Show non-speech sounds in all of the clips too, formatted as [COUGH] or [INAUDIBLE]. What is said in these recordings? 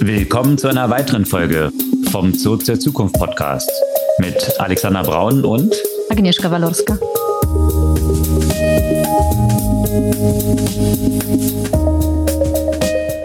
Willkommen zu einer weiteren Folge vom Zurück zur Zukunft Podcast mit Alexander Braun und Agnieszka Walorska.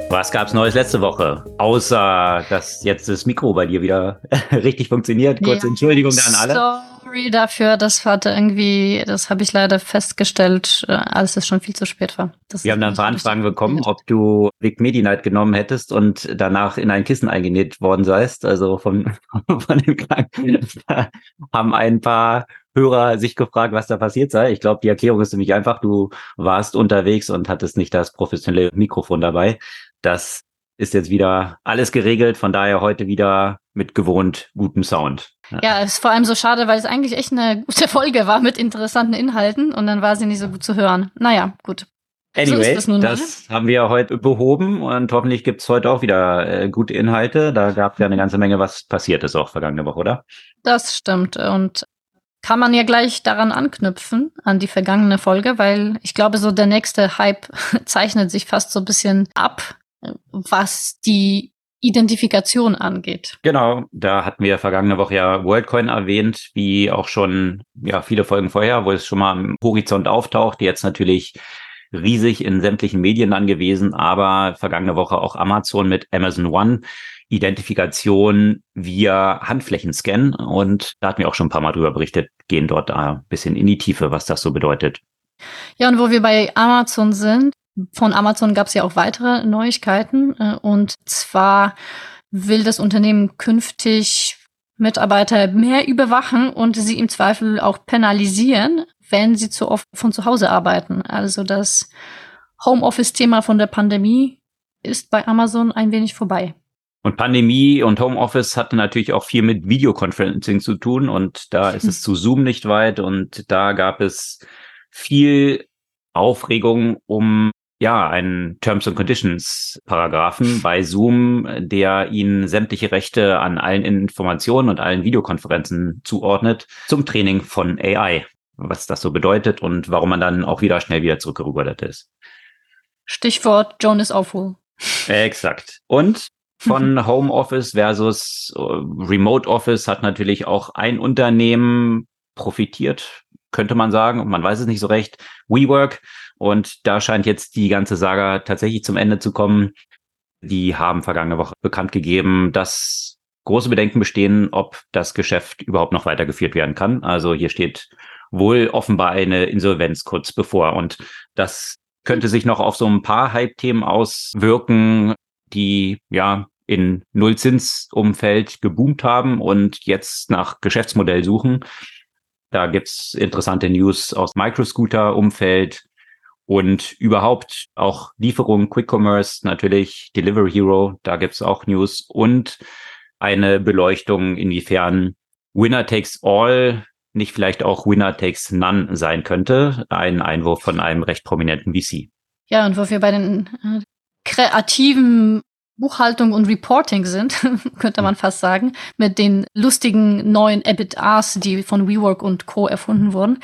Was gab's Neues letzte Woche? Außer, dass jetzt das Mikro bei dir wieder [LAUGHS] richtig funktioniert. Kurze ja, Entschuldigung an alle. Sorry dafür, das hatte irgendwie, das habe ich leider festgestellt, äh, als es schon viel zu spät war. Das Wir haben dann ein paar Anfragen bekommen, ob du Big Medi Night genommen hättest und danach in ein Kissen eingenäht worden seist. Also von, [LAUGHS] von dem Kranken [LAUGHS] haben ein paar Hörer sich gefragt, was da passiert sei. Ich glaube, die Erklärung ist nämlich einfach, du warst unterwegs und hattest nicht das professionelle Mikrofon dabei. Das ist jetzt wieder alles geregelt, von daher heute wieder mit gewohnt gutem Sound. Ja, ist vor allem so schade, weil es eigentlich echt eine gute Folge war mit interessanten Inhalten und dann war sie nicht so gut zu hören. Naja, gut. Anyway, so das, das haben wir heute behoben und hoffentlich gibt's heute auch wieder äh, gute Inhalte. Da gab ja eine ganze Menge, was passiert ist auch vergangene Woche, oder? Das stimmt. Und kann man ja gleich daran anknüpfen, an die vergangene Folge, weil ich glaube, so der nächste Hype [LAUGHS] zeichnet sich fast so ein bisschen ab, was die Identifikation angeht. Genau, da hatten wir vergangene Woche ja WorldCoin erwähnt, wie auch schon ja viele Folgen vorher, wo es schon mal am Horizont auftaucht, jetzt natürlich riesig in sämtlichen Medien angewiesen, aber vergangene Woche auch Amazon mit Amazon One. Identifikation via Handflächenscan und da hatten wir auch schon ein paar Mal drüber berichtet, gehen dort ein bisschen in die Tiefe, was das so bedeutet. Ja, und wo wir bei Amazon sind, von Amazon gab es ja auch weitere Neuigkeiten. Äh, und zwar will das Unternehmen künftig Mitarbeiter mehr überwachen und sie im Zweifel auch penalisieren, wenn sie zu oft von zu Hause arbeiten. Also das Homeoffice-Thema von der Pandemie ist bei Amazon ein wenig vorbei. Und Pandemie und Homeoffice hatte natürlich auch viel mit Videoconferencing zu tun und da ist es zu Zoom nicht weit und da gab es viel Aufregung um ja, einen Terms and Conditions Paragraphen bei Zoom, der ihnen sämtliche Rechte an allen Informationen und allen Videokonferenzen zuordnet zum Training von AI. Was das so bedeutet und warum man dann auch wieder schnell wieder zurückgerudert ist. Stichwort Jonas Awful. Exakt. Und von [LAUGHS] Homeoffice versus äh, Remote Office hat natürlich auch ein Unternehmen profitiert, könnte man sagen. Man weiß es nicht so recht. WeWork und da scheint jetzt die ganze Saga tatsächlich zum Ende zu kommen. Die haben vergangene Woche bekannt gegeben, dass große Bedenken bestehen, ob das Geschäft überhaupt noch weitergeführt werden kann. Also hier steht wohl offenbar eine Insolvenz kurz bevor. Und das könnte sich noch auf so ein paar Hype-Themen auswirken, die ja in Nullzinsumfeld geboomt haben und jetzt nach Geschäftsmodell suchen. Da gibt's interessante News aus Microscooter-Umfeld, und überhaupt auch Lieferung, Quick Commerce, natürlich Delivery Hero, da gibt's auch News und eine Beleuchtung, inwiefern Winner takes all nicht vielleicht auch Winner takes none sein könnte. Ein Einwurf von einem recht prominenten VC. Ja, und wo wir bei den äh, kreativen Buchhaltung und Reporting sind, [LAUGHS] könnte man fast sagen, mit den lustigen neuen EBITDAs, die von WeWork und Co. erfunden wurden,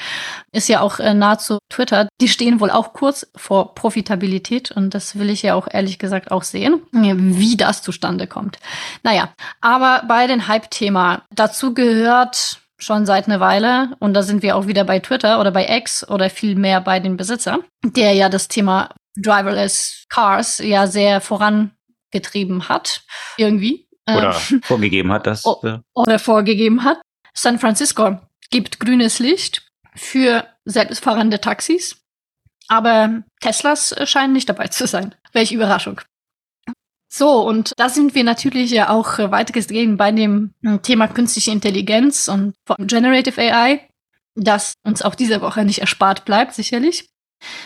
ist ja auch äh, nahezu Twitter. Die stehen wohl auch kurz vor Profitabilität und das will ich ja auch ehrlich gesagt auch sehen, wie das zustande kommt. Naja, aber bei den Hype-Thema, dazu gehört schon seit einer Weile, und da sind wir auch wieder bei Twitter oder bei X oder viel mehr bei den Besitzer, der ja das Thema Driverless Cars ja sehr voran getrieben hat, irgendwie. Oder ähm, [LAUGHS] vorgegeben hat, dass. Äh oder vorgegeben hat. San Francisco gibt grünes Licht für selbstfahrende Taxis, aber Teslas scheinen nicht dabei zu sein. Welche Überraschung. So, und da sind wir natürlich ja auch weitestgehend bei dem Thema künstliche Intelligenz und Generative AI, das uns auch diese Woche nicht erspart bleibt, sicherlich.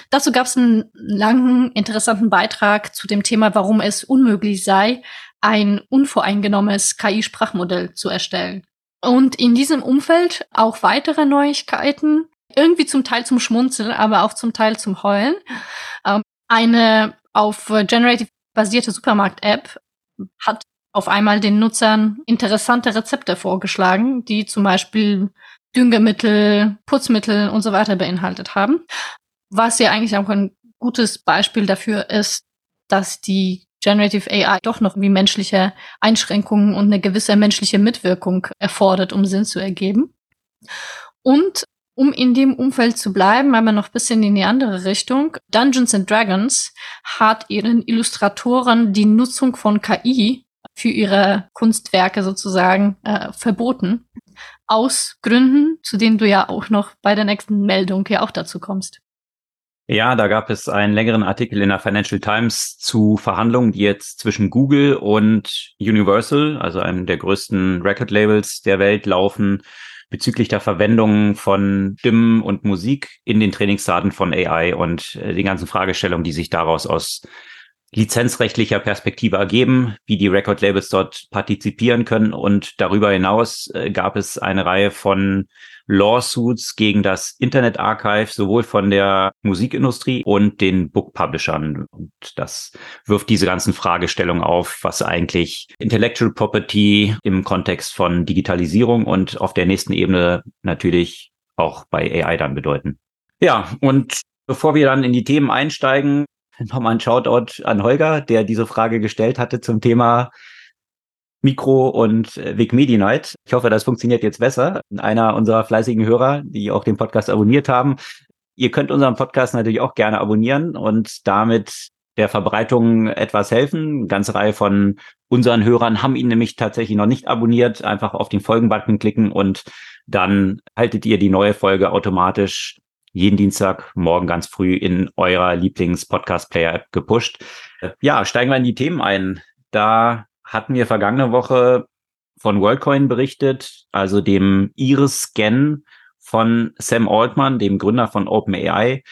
Dazu gab es einen langen, interessanten Beitrag zu dem Thema, warum es unmöglich sei, ein unvoreingenommenes KI-Sprachmodell zu erstellen. Und in diesem Umfeld auch weitere Neuigkeiten, irgendwie zum Teil zum Schmunzeln, aber auch zum Teil zum Heulen. Ähm, eine auf Generative basierte Supermarkt-App hat auf einmal den Nutzern interessante Rezepte vorgeschlagen, die zum Beispiel Düngemittel, Putzmittel und so weiter beinhaltet haben was ja eigentlich auch ein gutes Beispiel dafür ist, dass die Generative AI doch noch wie menschliche Einschränkungen und eine gewisse menschliche Mitwirkung erfordert, um Sinn zu ergeben. Und um in dem Umfeld zu bleiben, aber noch ein bisschen in die andere Richtung, Dungeons and Dragons hat ihren Illustratoren die Nutzung von KI für ihre Kunstwerke sozusagen äh, verboten. Aus Gründen, zu denen du ja auch noch bei der nächsten Meldung ja auch dazu kommst. Ja, da gab es einen längeren Artikel in der Financial Times zu Verhandlungen, die jetzt zwischen Google und Universal, also einem der größten Record-Labels der Welt, laufen bezüglich der Verwendung von Stimmen und Musik in den Trainingsdaten von AI und äh, die ganzen Fragestellungen, die sich daraus aus lizenzrechtlicher Perspektive ergeben, wie die Record-Labels dort partizipieren können. Und darüber hinaus äh, gab es eine Reihe von Lawsuits gegen das Internet Archive, sowohl von der Musikindustrie und den Book Publishern. Und das wirft diese ganzen Fragestellungen auf, was eigentlich Intellectual Property im Kontext von Digitalisierung und auf der nächsten Ebene natürlich auch bei AI dann bedeuten. Ja, und bevor wir dann in die Themen einsteigen, [LAUGHS] nochmal ein Shoutout an Holger, der diese Frage gestellt hatte zum Thema Mikro und äh, Vic Medi Night. Ich hoffe, das funktioniert jetzt besser. Einer unserer fleißigen Hörer, die auch den Podcast abonniert haben. Ihr könnt unseren Podcast natürlich auch gerne abonnieren und damit der Verbreitung etwas helfen. Eine ganze Reihe von unseren Hörern haben ihn nämlich tatsächlich noch nicht abonniert. Einfach auf den Folgen-Button klicken und dann haltet ihr die neue Folge automatisch jeden Dienstag morgen ganz früh in eurer Lieblings-Podcast-Player-App gepusht. Ja, steigen wir in die Themen ein. Da hatten wir vergangene Woche von WorldCoin berichtet, also dem Iris-Scan von Sam Altman, dem Gründer von OpenAI,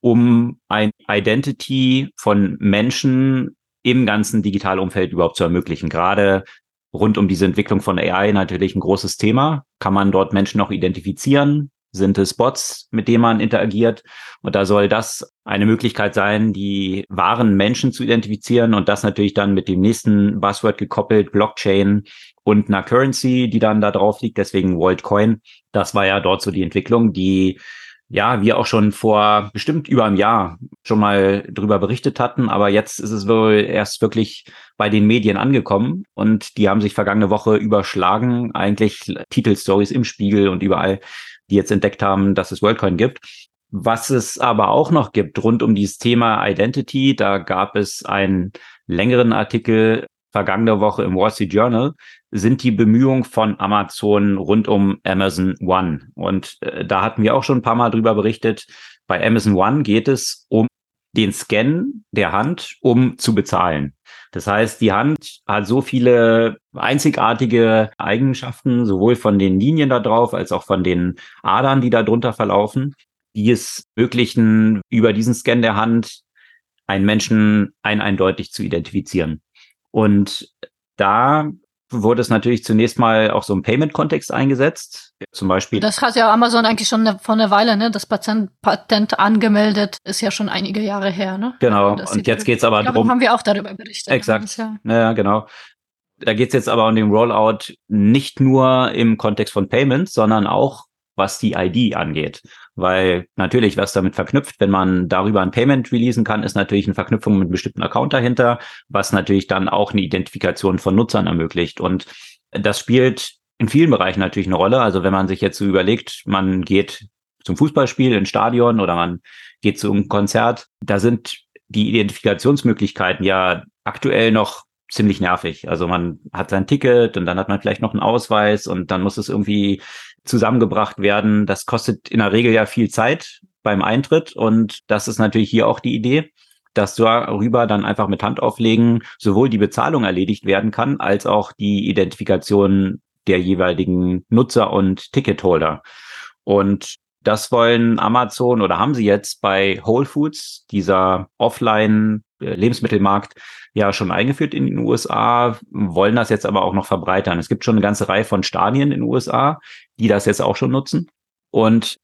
um ein Identity von Menschen im ganzen Digitalumfeld überhaupt zu ermöglichen. Gerade rund um diese Entwicklung von AI natürlich ein großes Thema. Kann man dort Menschen noch identifizieren? Sind es Bots, mit denen man interagiert? Und da soll das eine Möglichkeit sein, die wahren Menschen zu identifizieren und das natürlich dann mit dem nächsten Buzzword gekoppelt, Blockchain und einer Currency, die dann da drauf liegt, deswegen WorldCoin. Das war ja dort so die Entwicklung, die ja, wir auch schon vor bestimmt über einem Jahr schon mal drüber berichtet hatten, aber jetzt ist es wohl erst wirklich bei den Medien angekommen und die haben sich vergangene Woche überschlagen, eigentlich Titelstories im Spiegel und überall die jetzt entdeckt haben, dass es WorldCoin gibt. Was es aber auch noch gibt rund um dieses Thema Identity, da gab es einen längeren Artikel vergangene Woche im Wall Street Journal, sind die Bemühungen von Amazon rund um Amazon One. Und äh, da hatten wir auch schon ein paar Mal drüber berichtet. Bei Amazon One geht es um den Scan der Hand, um zu bezahlen. Das heißt, die Hand hat so viele einzigartige Eigenschaften, sowohl von den Linien da drauf als auch von den Adern, die da drunter verlaufen, die es ermöglichen, über diesen Scan der Hand einen Menschen ein eindeutig zu identifizieren. Und da wurde es natürlich zunächst mal auch so im Payment-Kontext eingesetzt. Zum Beispiel. Das hat ja Amazon eigentlich schon ne, vor einer Weile, ne? Das Patent, Patent angemeldet ist ja schon einige Jahre her, ne? Genau. Das und jetzt geht's aber ich darum. haben wir auch darüber berichtet. Exakt. Ja, ja genau. Da geht's jetzt aber um den Rollout nicht nur im Kontext von Payments, sondern auch was die ID angeht. Weil natürlich, was damit verknüpft, wenn man darüber ein Payment releasen kann, ist natürlich eine Verknüpfung mit einem bestimmten Account dahinter, was natürlich dann auch eine Identifikation von Nutzern ermöglicht. Und das spielt in vielen Bereichen natürlich eine Rolle. Also wenn man sich jetzt so überlegt, man geht zum Fußballspiel ins Stadion oder man geht zu einem Konzert, da sind die Identifikationsmöglichkeiten ja aktuell noch ziemlich nervig. Also man hat sein Ticket und dann hat man vielleicht noch einen Ausweis und dann muss es irgendwie zusammengebracht werden. Das kostet in der Regel ja viel Zeit beim Eintritt und das ist natürlich hier auch die Idee, dass darüber dann einfach mit Handauflegen sowohl die Bezahlung erledigt werden kann, als auch die Identifikation der jeweiligen Nutzer und Ticketholder. Und das wollen Amazon oder haben sie jetzt bei Whole Foods, dieser Offline-Lebensmittelmarkt, ja schon eingeführt in den USA, wollen das jetzt aber auch noch verbreitern. Es gibt schon eine ganze Reihe von Stadien in den USA, die das jetzt auch schon nutzen. Und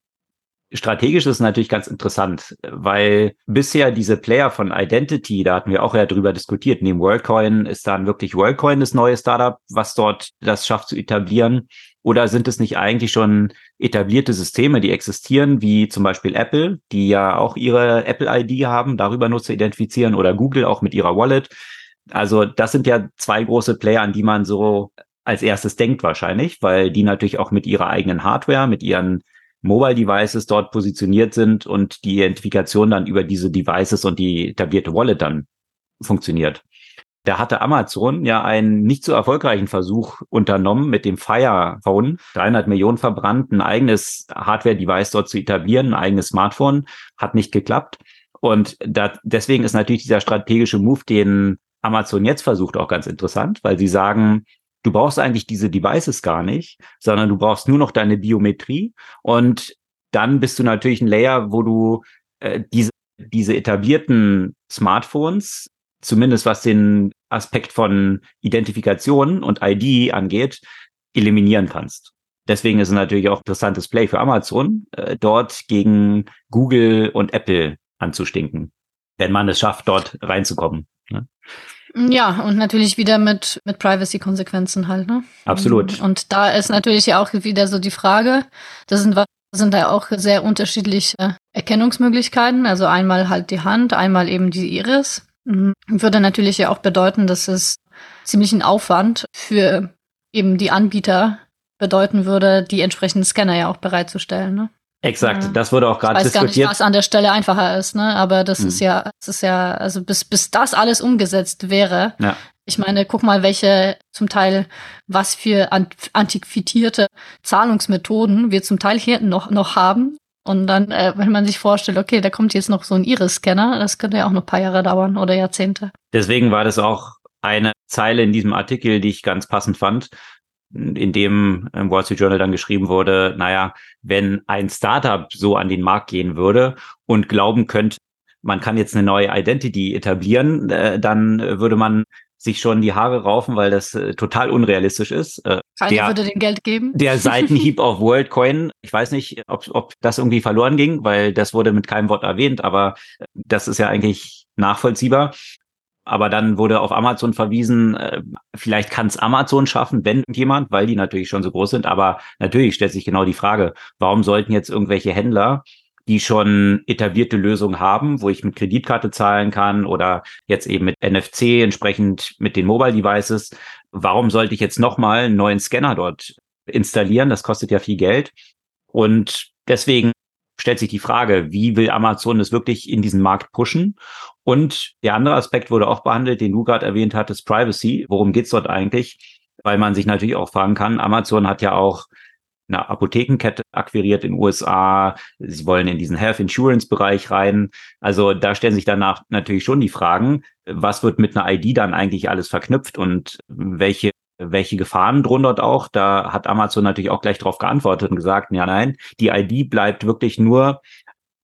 strategisch ist es natürlich ganz interessant, weil bisher diese Player von Identity, da hatten wir auch ja drüber diskutiert, neben WorldCoin ist dann wirklich WorldCoin das neue Startup, was dort das schafft zu etablieren. Oder sind es nicht eigentlich schon etablierte Systeme, die existieren, wie zum Beispiel Apple, die ja auch ihre Apple-ID haben, darüber Nutzer identifizieren oder Google auch mit ihrer Wallet. Also das sind ja zwei große Player, an die man so als erstes denkt wahrscheinlich, weil die natürlich auch mit ihrer eigenen Hardware, mit ihren Mobile Devices dort positioniert sind und die Identifikation dann über diese Devices und die etablierte Wallet dann funktioniert. Da hatte Amazon ja einen nicht so erfolgreichen Versuch unternommen, mit dem Fire Phone 300 Millionen verbrannt, ein eigenes Hardware-Device dort zu etablieren, ein eigenes Smartphone, hat nicht geklappt. Und da, deswegen ist natürlich dieser strategische Move, den Amazon jetzt versucht, auch ganz interessant, weil sie sagen, du brauchst eigentlich diese Devices gar nicht, sondern du brauchst nur noch deine Biometrie. Und dann bist du natürlich ein Layer, wo du äh, diese, diese etablierten Smartphones zumindest was den Aspekt von Identifikation und ID angeht, eliminieren kannst. Deswegen ist es natürlich auch interessantes Play für Amazon, äh, dort gegen Google und Apple anzustinken, wenn man es schafft, dort reinzukommen. Ne? Ja, und natürlich wieder mit, mit Privacy-Konsequenzen halt, ne? Absolut. Und da ist natürlich ja auch wieder so die Frage, das sind, sind da auch sehr unterschiedliche Erkennungsmöglichkeiten. Also einmal halt die Hand, einmal eben die Iris. Mhm. Würde natürlich ja auch bedeuten, dass es ziemlichen Aufwand für eben die Anbieter bedeuten würde, die entsprechenden Scanner ja auch bereitzustellen. Ne? Exakt, ja. das wurde auch gerade diskutiert. Ich weiß gar nicht, was an der Stelle einfacher ist, ne? Aber das mhm. ist ja, das ist ja, also bis bis das alles umgesetzt wäre. Ja. Ich meine, guck mal, welche zum Teil was für antiquierte Zahlungsmethoden wir zum Teil hier noch noch haben und dann, äh, wenn man sich vorstellt, okay, da kommt jetzt noch so ein Iris-Scanner, das könnte ja auch noch ein paar Jahre dauern oder Jahrzehnte. Deswegen war das auch eine Zeile in diesem Artikel, die ich ganz passend fand, in dem im Wall Street Journal dann geschrieben wurde, naja, wenn ein Startup so an den Markt gehen würde und glauben könnte, man kann jetzt eine neue Identity etablieren, äh, dann würde man sich schon die Haare raufen, weil das äh, total unrealistisch ist. Äh, Keiner der, würde dem Geld geben. Der [LAUGHS] Seitenhieb auf WorldCoin, ich weiß nicht, ob, ob das irgendwie verloren ging, weil das wurde mit keinem Wort erwähnt, aber äh, das ist ja eigentlich nachvollziehbar. Aber dann wurde auf Amazon verwiesen, äh, vielleicht kann es Amazon schaffen, wenn jemand, weil die natürlich schon so groß sind. Aber natürlich stellt sich genau die Frage, warum sollten jetzt irgendwelche Händler die schon etablierte Lösungen haben, wo ich mit Kreditkarte zahlen kann oder jetzt eben mit NFC entsprechend mit den Mobile Devices. Warum sollte ich jetzt nochmal einen neuen Scanner dort installieren? Das kostet ja viel Geld. Und deswegen stellt sich die Frage, wie will Amazon es wirklich in diesen Markt pushen? Und der andere Aspekt wurde auch behandelt, den du gerade erwähnt hattest, Privacy. Worum geht's dort eigentlich? Weil man sich natürlich auch fragen kann, Amazon hat ja auch eine Apothekenkette akquiriert in den USA. Sie wollen in diesen Health Insurance Bereich rein. Also da stellen sich danach natürlich schon die Fragen, was wird mit einer ID dann eigentlich alles verknüpft und welche welche Gefahren drohen dort auch? Da hat Amazon natürlich auch gleich darauf geantwortet und gesagt, ja, nein, die ID bleibt wirklich nur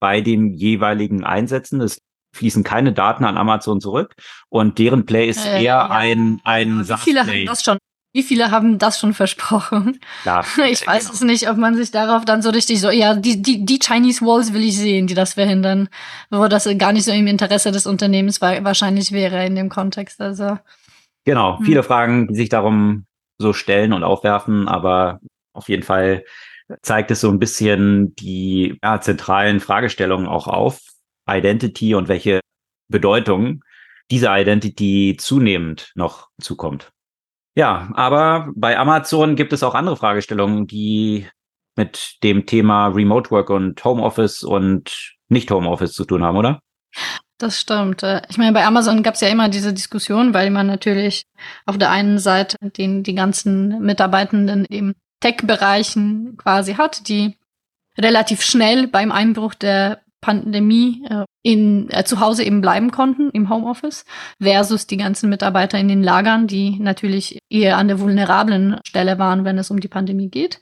bei dem jeweiligen Einsetzen. Es fließen keine Daten an Amazon zurück und deren Play ist äh, eher ja. ein, ein ja, Viele haben das schon wie viele haben das schon versprochen? Klar, [LAUGHS] ich weiß genau. es nicht, ob man sich darauf dann so richtig so, ja, die, die, die Chinese Walls will ich sehen, die das verhindern. Wo das gar nicht so im Interesse des Unternehmens wahrscheinlich wäre in dem Kontext. Also. Genau, hm. viele Fragen, die sich darum so stellen und aufwerfen, aber auf jeden Fall zeigt es so ein bisschen die ja, zentralen Fragestellungen auch auf. Identity und welche Bedeutung diese Identity zunehmend noch zukommt. Ja, aber bei Amazon gibt es auch andere Fragestellungen, die mit dem Thema Remote Work und Homeoffice und nicht Homeoffice zu tun haben, oder? Das stimmt. Äh, ich meine, bei Amazon gab es ja immer diese Diskussion, weil man natürlich auf der einen Seite den, die ganzen Mitarbeitenden im Tech-Bereichen quasi hat, die relativ schnell beim Einbruch der Pandemie äh, in, äh, zu Hause eben bleiben konnten im Homeoffice versus die ganzen Mitarbeiter in den Lagern, die natürlich eher an der vulnerablen Stelle waren, wenn es um die Pandemie geht.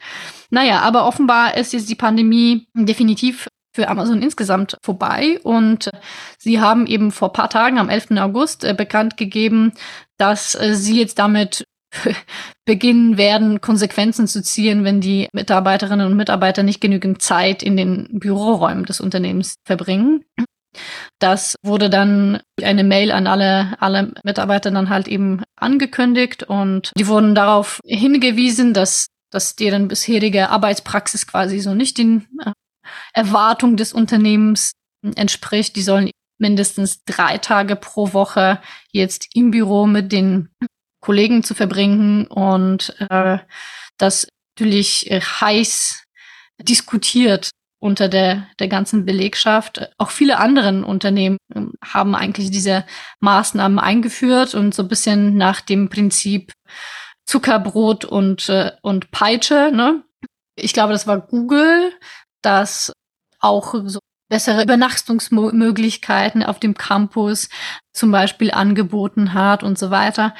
Naja, aber offenbar ist jetzt die Pandemie definitiv für Amazon insgesamt vorbei und sie haben eben vor paar Tagen am 11. August äh, bekannt gegeben, dass äh, sie jetzt damit [LAUGHS] beginnen werden, Konsequenzen zu ziehen, wenn die Mitarbeiterinnen und Mitarbeiter nicht genügend Zeit in den Büroräumen des Unternehmens verbringen. Das wurde dann eine Mail an alle, alle Mitarbeiter dann halt eben angekündigt und die wurden darauf hingewiesen, dass, dass deren bisherige Arbeitspraxis quasi so nicht den äh, Erwartungen des Unternehmens entspricht. Die sollen mindestens drei Tage pro Woche jetzt im Büro mit den Kollegen zu verbringen und äh, das natürlich äh, heiß diskutiert unter der, der ganzen Belegschaft. Auch viele anderen Unternehmen ähm, haben eigentlich diese Maßnahmen eingeführt und so ein bisschen nach dem Prinzip Zuckerbrot und, äh, und Peitsche. Ne? Ich glaube, das war Google, das auch so bessere Übernachtungsmöglichkeiten auf dem Campus zum Beispiel angeboten hat und so weiter.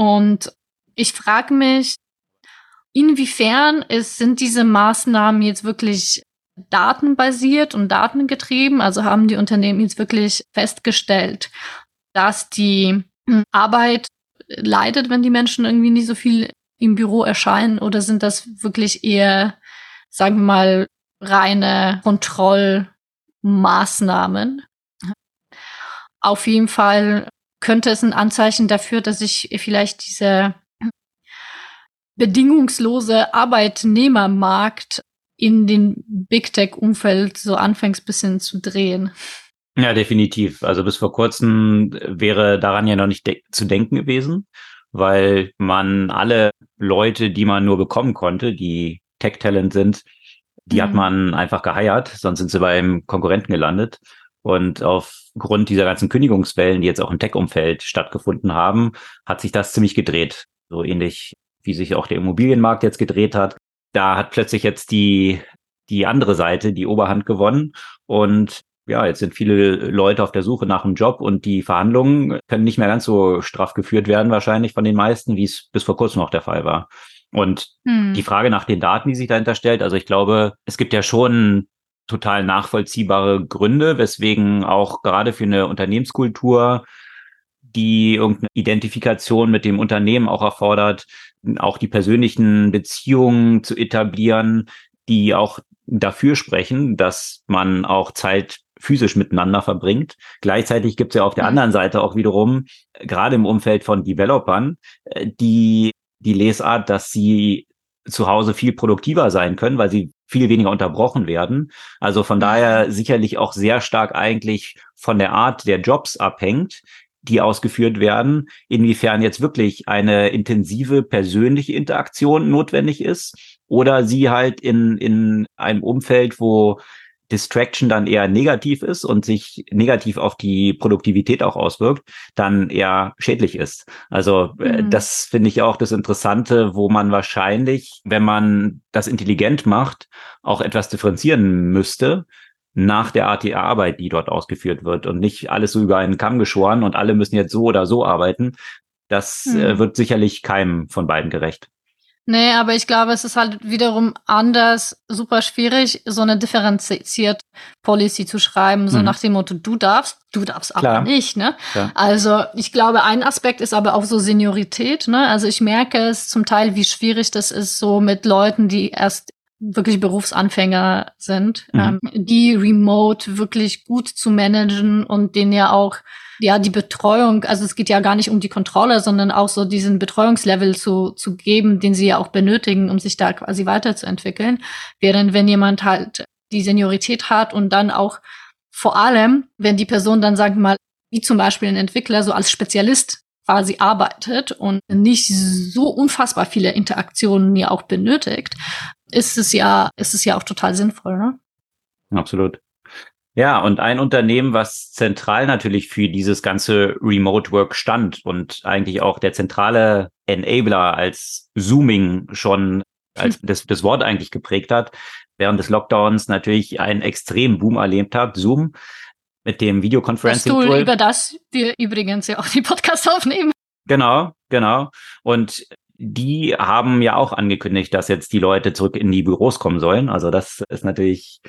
Und ich frage mich, inwiefern ist, sind diese Maßnahmen jetzt wirklich datenbasiert und datengetrieben? Also haben die Unternehmen jetzt wirklich festgestellt, dass die Arbeit leidet, wenn die Menschen irgendwie nicht so viel im Büro erscheinen? Oder sind das wirklich eher, sagen wir mal, reine Kontrollmaßnahmen? Auf jeden Fall könnte es ein Anzeichen dafür, dass sich vielleicht diese bedingungslose Arbeitnehmermarkt in den Big Tech-Umfeld so anfängst bisschen zu drehen. Ja, definitiv. Also bis vor kurzem wäre daran ja noch nicht de zu denken gewesen, weil man alle Leute, die man nur bekommen konnte, die Tech-Talent sind, die mhm. hat man einfach geheiert, sonst sind sie beim Konkurrenten gelandet. Und aufgrund dieser ganzen Kündigungswellen, die jetzt auch im Tech-Umfeld stattgefunden haben, hat sich das ziemlich gedreht. So ähnlich wie sich auch der Immobilienmarkt jetzt gedreht hat. Da hat plötzlich jetzt die, die andere Seite die Oberhand gewonnen. Und ja, jetzt sind viele Leute auf der Suche nach einem Job und die Verhandlungen können nicht mehr ganz so straff geführt werden, wahrscheinlich von den meisten, wie es bis vor kurzem noch der Fall war. Und hm. die Frage nach den Daten, die sich dahinter stellt, also ich glaube, es gibt ja schon total nachvollziehbare Gründe, weswegen auch gerade für eine Unternehmenskultur, die irgendeine Identifikation mit dem Unternehmen auch erfordert, auch die persönlichen Beziehungen zu etablieren, die auch dafür sprechen, dass man auch Zeit physisch miteinander verbringt. Gleichzeitig gibt es ja auf der mhm. anderen Seite auch wiederum, gerade im Umfeld von Developern, äh, die, die Lesart, dass sie zu Hause viel produktiver sein können, weil sie viel weniger unterbrochen werden. Also von daher sicherlich auch sehr stark eigentlich von der Art der Jobs abhängt, die ausgeführt werden, inwiefern jetzt wirklich eine intensive persönliche Interaktion notwendig ist oder sie halt in, in einem Umfeld, wo Distraction dann eher negativ ist und sich negativ auf die Produktivität auch auswirkt, dann eher schädlich ist. Also äh, mhm. das finde ich auch das Interessante, wo man wahrscheinlich, wenn man das intelligent macht, auch etwas differenzieren müsste nach der Art der Arbeit, die dort ausgeführt wird und nicht alles so über einen Kamm geschoren und alle müssen jetzt so oder so arbeiten. Das mhm. äh, wird sicherlich keinem von beiden gerecht. Nee, aber ich glaube, es ist halt wiederum anders, super schwierig, so eine differenziert Policy zu schreiben, so mhm. nach dem Motto, du darfst, du darfst Klar. aber nicht, ne? Klar. Also, ich glaube, ein Aspekt ist aber auch so Seniorität, ne? Also, ich merke es zum Teil, wie schwierig das ist, so mit Leuten, die erst wirklich Berufsanfänger sind, mhm. ähm, die remote wirklich gut zu managen und denen ja auch ja, die Betreuung, also es geht ja gar nicht um die Kontrolle, sondern auch so diesen Betreuungslevel zu, zu geben, den sie ja auch benötigen, um sich da quasi weiterzuentwickeln. Während wenn jemand halt die Seniorität hat und dann auch vor allem, wenn die Person dann, sagen wir mal, wie zum Beispiel ein Entwickler so als Spezialist quasi arbeitet und nicht so unfassbar viele Interaktionen ja auch benötigt, ist es ja, ist es ja auch total sinnvoll, ne? Absolut. Ja, und ein Unternehmen, was zentral natürlich für dieses ganze Remote Work stand und eigentlich auch der zentrale Enabler als Zooming schon als hm. das, das Wort eigentlich geprägt hat, während des Lockdowns natürlich einen extremen Boom erlebt hat, Zoom mit dem Videoconferencing Tool. über das wir übrigens ja auch die Podcast aufnehmen. Genau, genau. Und die haben ja auch angekündigt, dass jetzt die Leute zurück in die Büros kommen sollen. Also das ist natürlich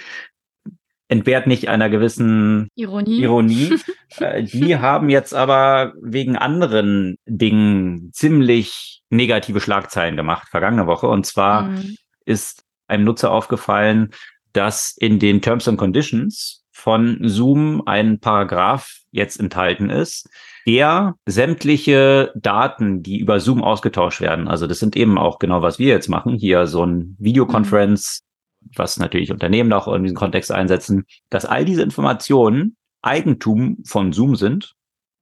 entbehrt nicht einer gewissen Ironie. Ironie. [LAUGHS] Äh, die haben jetzt aber wegen anderen Dingen ziemlich negative Schlagzeilen gemacht vergangene Woche. Und zwar mhm. ist einem Nutzer aufgefallen, dass in den Terms and Conditions von Zoom ein Paragraph jetzt enthalten ist, der sämtliche Daten, die über Zoom ausgetauscht werden, also das sind eben auch genau, was wir jetzt machen, hier so ein Videoconference, was natürlich Unternehmen auch in diesem Kontext einsetzen, dass all diese Informationen Eigentum von Zoom sind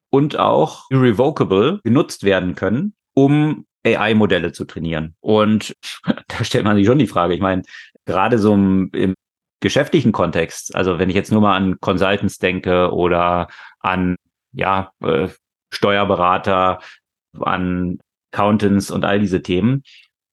und auch irrevocable genutzt werden können, um AI-Modelle zu trainieren. Und [LAUGHS] da stellt man sich schon die Frage, ich meine, gerade so im, im geschäftlichen Kontext, also wenn ich jetzt nur mal an Consultants denke oder an ja, äh, Steuerberater, an Accountants und all diese Themen.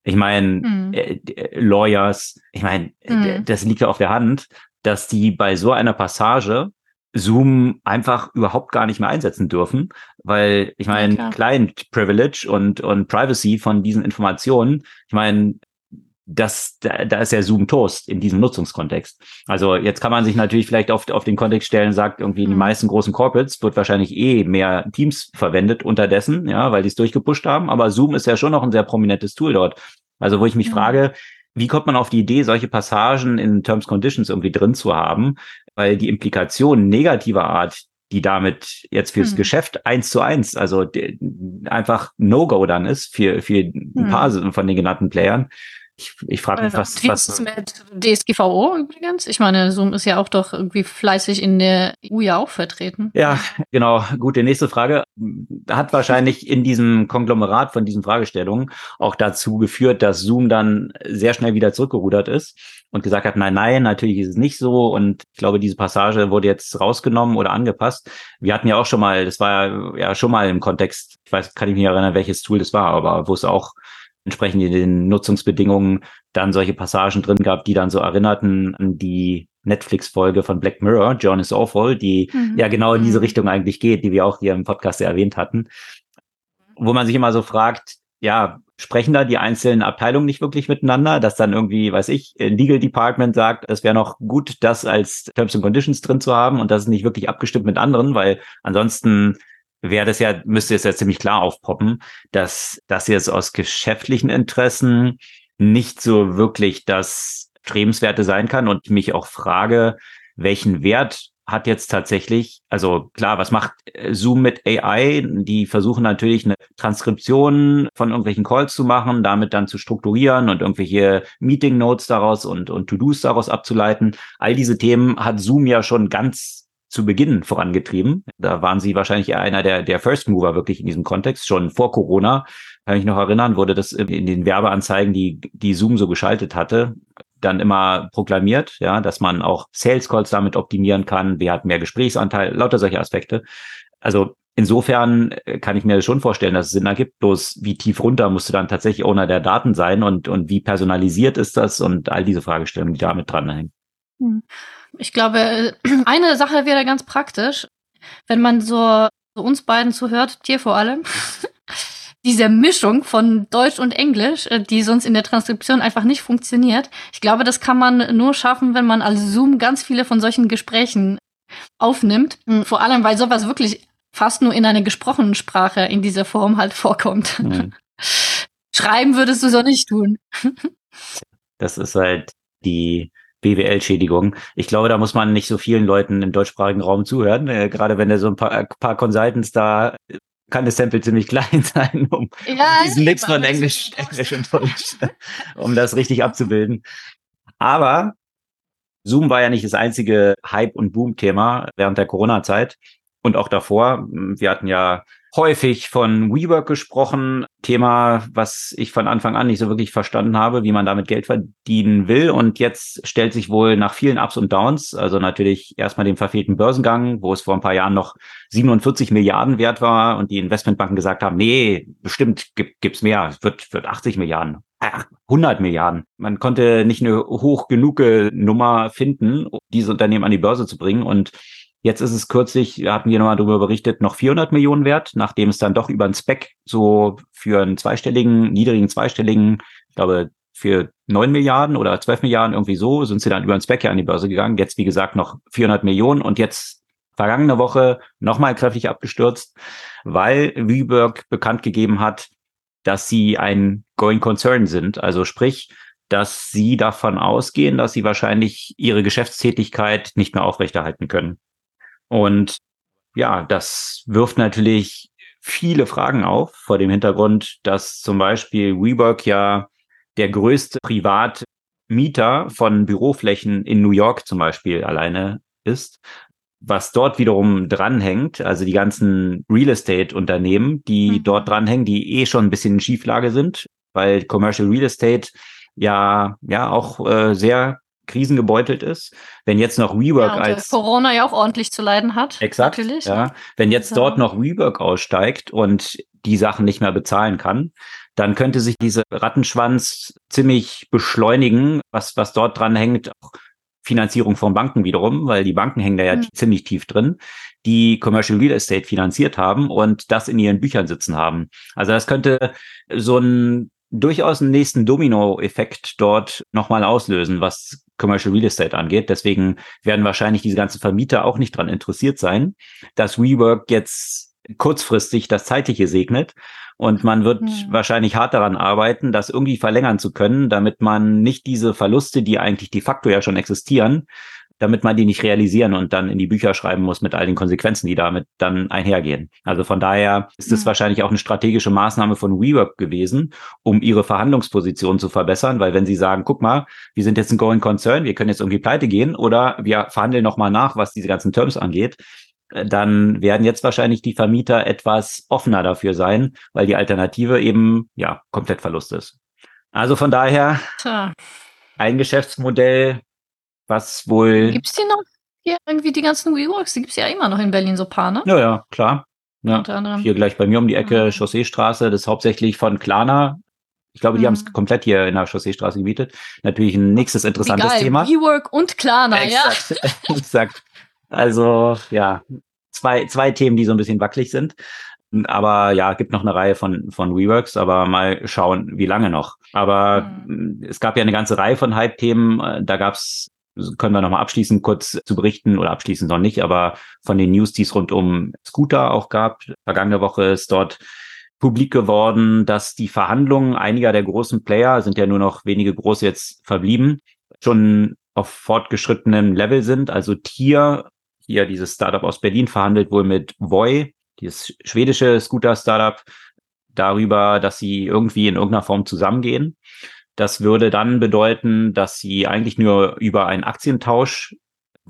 Ich meine, hm. äh, Lawyers, ich meine, hm. das liegt ja auf der Hand, dass die bei so einer Passage Zoom einfach überhaupt gar nicht mehr einsetzen dürfen, weil ich meine, ja, Client Privilege und, und Privacy von diesen Informationen, ich meine, das, da, da ist ja Zoom Toast in diesem Nutzungskontext. Also jetzt kann man sich natürlich vielleicht auf, auf den Kontext stellen, sagt irgendwie in den mhm. meisten großen Corporates wird wahrscheinlich eh mehr Teams verwendet unterdessen, ja, weil die es durchgepusht haben. Aber Zoom ist ja schon noch ein sehr prominentes Tool dort. Also wo ich mich mhm. frage, wie kommt man auf die Idee, solche Passagen in Terms Conditions irgendwie drin zu haben? Weil die Implikationen negativer Art, die damit jetzt fürs hm. Geschäft eins zu eins, also einfach No-Go dann ist für, für ein hm. paar von den genannten Playern, ich, ich frage mich, was, Wie was. mit DSGVO übrigens? Ich meine, Zoom ist ja auch doch irgendwie fleißig in der EU ja auch vertreten. Ja, genau. Gute nächste Frage. Hat wahrscheinlich in diesem Konglomerat von diesen Fragestellungen auch dazu geführt, dass Zoom dann sehr schnell wieder zurückgerudert ist und gesagt hat, nein, nein, natürlich ist es nicht so. Und ich glaube, diese Passage wurde jetzt rausgenommen oder angepasst. Wir hatten ja auch schon mal, das war ja schon mal im Kontext, ich weiß, kann ich mich erinnern, welches Tool das war, aber wo es auch entsprechend in den Nutzungsbedingungen dann solche Passagen drin gab, die dann so erinnerten an die Netflix-Folge von Black Mirror, John is Awful, die mhm. ja genau in diese mhm. Richtung eigentlich geht, die wir auch hier im Podcast ja erwähnt hatten. Wo man sich immer so fragt, ja, sprechen da die einzelnen Abteilungen nicht wirklich miteinander, dass dann irgendwie, weiß ich, Legal Department sagt, es wäre noch gut, das als Terms and Conditions drin zu haben und das ist nicht wirklich abgestimmt mit anderen, weil ansonsten wäre das ja, müsste es ja ziemlich klar aufpoppen, dass das jetzt aus geschäftlichen Interessen nicht so wirklich das Strebenswerte sein kann und mich auch frage, welchen Wert hat jetzt tatsächlich, also klar, was macht äh, Zoom mit AI? Die versuchen natürlich eine Transkription von irgendwelchen Calls zu machen, damit dann zu strukturieren und irgendwelche Meeting Notes daraus und, und To-Dos daraus abzuleiten. All diese Themen hat Zoom ja schon ganz zu Beginn vorangetrieben. Da waren sie wahrscheinlich einer der, der First Mover wirklich in diesem Kontext. Schon vor Corona, kann ich noch erinnern, wurde das in den Werbeanzeigen, die, die Zoom so geschaltet hatte, dann immer proklamiert, ja, dass man auch Sales Calls damit optimieren kann. Wer hat mehr Gesprächsanteil? Lauter solche Aspekte. Also insofern äh, kann ich mir schon vorstellen, dass es Sinn ergibt. Bloß wie tief runter musst du dann tatsächlich Owner der Daten sein und, und wie personalisiert ist das und all diese Fragestellungen, die damit dranhängen. Hm. Ich glaube, [CLEARS THROAT] eine Sache wäre ganz praktisch, wenn man so, so uns beiden zuhört, dir vor allem, [LAUGHS] diese Mischung von Deutsch und Englisch, äh, die sonst in der Transkription einfach nicht funktioniert. Ich glaube, das kann man nur schaffen, wenn man als Zoom ganz viele von solchen Gesprächen aufnimmt. Hm, vor allem, weil sowas wirklich fast nur in einer gesprochenen Sprache in dieser Form halt vorkommt. Mhm. [LAUGHS] Schreiben würdest du so nicht tun. [LAUGHS] Das ist halt die BWL-Schädigung. Ich glaube, da muss man nicht so vielen Leuten im deutschsprachigen Raum zuhören. Äh, gerade wenn da so ein paar, äh, paar Consultants da kann das Sample ziemlich [LAUGHS] klein sein, um ja, diesen Mix von Englisch, Englisch und Deutsch, [LAUGHS] um das richtig abzubilden. Aber Zoom war ja nicht das einzige Hype- und Boom-Thema während der Corona-Zeit und auch davor. Wir hatten ja häufig von WeWork gesprochen. Thema, was ich von Anfang an nicht so wirklich verstanden habe, wie man damit Geld verdienen will. Und jetzt stellt sich wohl nach vielen Ups und Downs, also natürlich erstmal den verfehlten Börsengang, wo es vor ein paar Jahren noch 47 Milliarden wert war und die Investmentbanken gesagt haben, nee, bestimmt gibt, gibt's mehr, wird, wird 80 Milliarden. 100 Milliarden. Man konnte nicht eine hoch genug Nummer finden, um diese Unternehmen an die Börse zu bringen. Und Jetzt ist es kürzlich, hatten wir nochmal darüber berichtet, noch 400 Millionen wert, nachdem es dann doch über einen Spec so für einen zweistelligen, niedrigen zweistelligen, ich glaube, für 9 Milliarden oder 12 Milliarden irgendwie so, sind sie dann über einen Spec ja an die Börse gegangen. Jetzt, wie gesagt, noch 400 Millionen und jetzt vergangene Woche nochmal kräftig abgestürzt, weil WeWork bekannt gegeben hat, dass sie ein Going Concern sind. Also sprich, dass sie davon ausgehen, dass sie wahrscheinlich ihre Geschäftstätigkeit nicht mehr aufrechterhalten können. Und ja, das wirft natürlich viele Fragen auf vor dem Hintergrund, dass zum Beispiel WeWork ja der größte Privatmieter von Büroflächen in New York zum Beispiel alleine ist. was dort wiederum dranhängt, also die ganzen Real Estate Unternehmen, die mhm. dort dranhängen, die eh schon ein bisschen in Schieflage sind, weil Commercial Real Estate ja, ja auch äh, sehr krisengebeutelt ist. Wenn jetzt noch WeWork ja, als Corona ja auch ordentlich zu leiden hat. Exakt. Natürlich. Ja. Wenn jetzt also. dort noch WeWork aussteigt und die Sachen nicht mehr bezahlen kann, dann könnte sich diese Rattenschwanz ziemlich beschleunigen, was, was dort dran hängt. Auch Finanzierung von Banken wiederum, weil die Banken hängen da ja mhm. ziemlich tief drin, die Commercial Real Estate finanziert haben und das in ihren Büchern sitzen haben. Also das könnte so ein durchaus einen nächsten Domino-Effekt dort nochmal auslösen, was Commercial Real Estate angeht. Deswegen werden wahrscheinlich diese ganzen Vermieter auch nicht dran interessiert sein, dass WeWork jetzt kurzfristig das Zeitliche segnet. Und man wird mhm. wahrscheinlich hart daran arbeiten, das irgendwie verlängern zu können, damit man nicht diese Verluste, die eigentlich de facto ja schon existieren, damit man die nicht realisieren und dann in die Bücher schreiben muss mit all den Konsequenzen, die damit dann einhergehen. Also von daher ist es mhm. wahrscheinlich auch eine strategische Maßnahme von WeWork gewesen, um ihre Verhandlungsposition zu verbessern, weil wenn sie sagen, guck mal, wir sind jetzt ein Going Concern, wir können jetzt irgendwie pleite gehen oder wir verhandeln nochmal nach, was diese ganzen Terms angeht, äh, dann werden jetzt wahrscheinlich die Vermieter etwas offener dafür sein, weil die Alternative eben ja komplett Verlust ist. Also von daher Tja. ein Geschäftsmodell, was wohl. Gibt's die noch? Hier irgendwie die ganzen WeWorks, die gibt's ja immer noch in Berlin so paar, ne? Ja, ja, klar. Ja. Hier gleich bei mir um die Ecke, Chausseestraße, das ist hauptsächlich von Klarna. Ich glaube, die mhm. haben es komplett hier in der Chausseestraße gemietet. Natürlich ein nächstes interessantes Egal. Thema. WeWork und Exakt. ja. [LAUGHS] Exakt. Also, ja, zwei, zwei Themen, die so ein bisschen wackelig sind. Aber ja, gibt noch eine Reihe von, von Reworks, aber mal schauen, wie lange noch. Aber mhm. es gab ja eine ganze Reihe von Hype-Themen. Da gab's können wir nochmal abschließend kurz zu berichten oder abschließend noch nicht, aber von den News, die es rund um Scooter auch gab. Vergangene Woche ist dort publik geworden, dass die Verhandlungen einiger der großen Player, sind ja nur noch wenige große jetzt verblieben, schon auf fortgeschrittenem Level sind. Also Tier, hier dieses Startup aus Berlin, verhandelt wohl mit Voi, dieses schwedische Scooter-Startup, darüber, dass sie irgendwie in irgendeiner Form zusammengehen. Das würde dann bedeuten, dass sie eigentlich nur über einen Aktientausch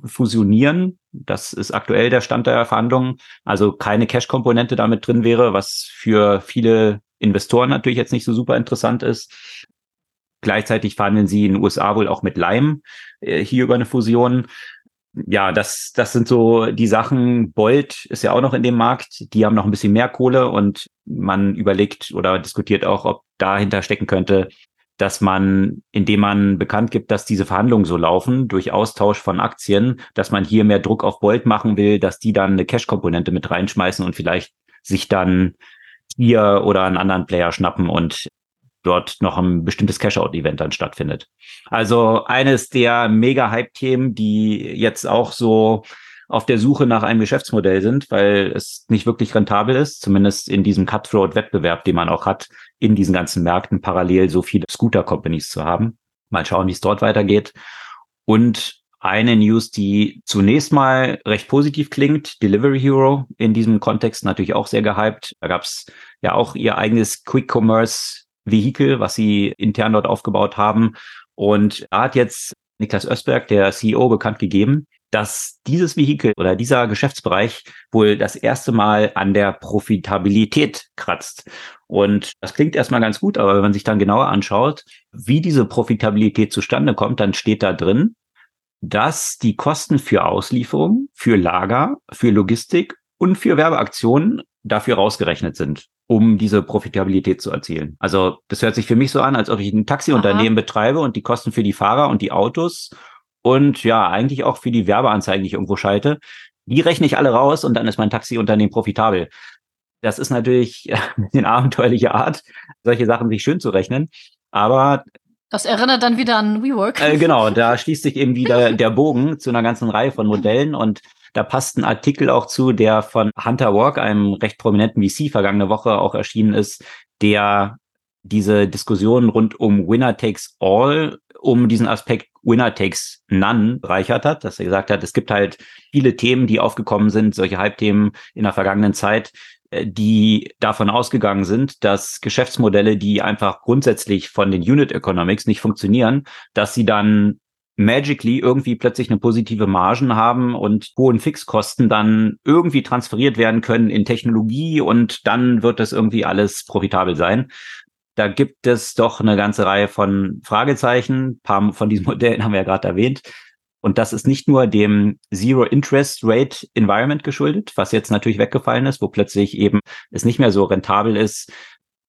fusionieren. Das ist aktuell der Stand der Verhandlungen. Also keine Cash-Komponente damit drin wäre, was für viele Investoren natürlich jetzt nicht so super interessant ist. Gleichzeitig verhandeln sie in den USA wohl auch mit Lime äh, hier über eine Fusion. Ja, das, das sind so die Sachen. Bolt ist ja auch noch in dem Markt. Die haben noch ein bisschen mehr Kohle und man überlegt oder diskutiert auch, ob dahinter stecken könnte, dass man, indem man bekannt gibt, dass diese Verhandlungen so laufen, durch Austausch von Aktien, dass man hier mehr Druck auf Bolt machen will, dass die dann eine Cash-Komponente mit reinschmeißen und vielleicht sich dann hier oder einen anderen Player schnappen und dort noch ein bestimmtes Cash-Out-Event dann stattfindet. Also eines der Mega-Hype-Themen, die jetzt auch so auf der Suche nach einem Geschäftsmodell sind, weil es nicht wirklich rentabel ist, zumindest in diesem Cutthroat-Wettbewerb, den man auch hat, in diesen ganzen Märkten parallel so viele Scooter-Companies zu haben. Mal schauen, wie es dort weitergeht. Und eine News, die zunächst mal recht positiv klingt, Delivery Hero in diesem Kontext natürlich auch sehr gehypt. Da gab es ja auch ihr eigenes Quick Commerce Vehikel, was sie intern dort aufgebaut haben. Und da hat jetzt Niklas Östberg, der CEO, bekannt gegeben, dass dieses Vehikel oder dieser Geschäftsbereich wohl das erste Mal an der Profitabilität kratzt. Und das klingt erstmal ganz gut, aber wenn man sich dann genauer anschaut, wie diese Profitabilität zustande kommt, dann steht da drin, dass die Kosten für Auslieferung, für Lager, für Logistik und für Werbeaktionen dafür rausgerechnet sind, um diese Profitabilität zu erzielen. Also das hört sich für mich so an, als ob ich ein Taxiunternehmen Aha. betreibe und die Kosten für die Fahrer und die Autos und ja, eigentlich auch für die Werbeanzeigen, die ich irgendwo schalte, die rechne ich alle raus und dann ist mein Taxiunternehmen profitabel. Das ist natürlich [LAUGHS] eine abenteuerliche Art, solche Sachen sich schön zu rechnen. Aber das erinnert dann wieder an WeWork. Äh, genau, da [LAUGHS] schließt sich eben wieder der Bogen zu einer ganzen Reihe von Modellen und da passt ein Artikel auch zu, der von Hunter Walk, einem recht prominenten VC, vergangene Woche auch erschienen ist, der diese Diskussion rund um Winner Takes All um diesen Aspekt Winner Takes None bereichert hat, dass er gesagt hat, es gibt halt viele Themen, die aufgekommen sind, solche Hype-Themen in der vergangenen Zeit, äh, die davon ausgegangen sind, dass Geschäftsmodelle, die einfach grundsätzlich von den Unit Economics nicht funktionieren, dass sie dann magically irgendwie plötzlich eine positive Margen haben und hohen Fixkosten dann irgendwie transferiert werden können in Technologie und dann wird das irgendwie alles profitabel sein. Da gibt es doch eine ganze Reihe von Fragezeichen. Ein paar von diesen [LAUGHS] Modellen haben wir ja gerade erwähnt. Und das ist nicht nur dem Zero Interest Rate Environment geschuldet, was jetzt natürlich weggefallen ist, wo plötzlich eben es nicht mehr so rentabel ist,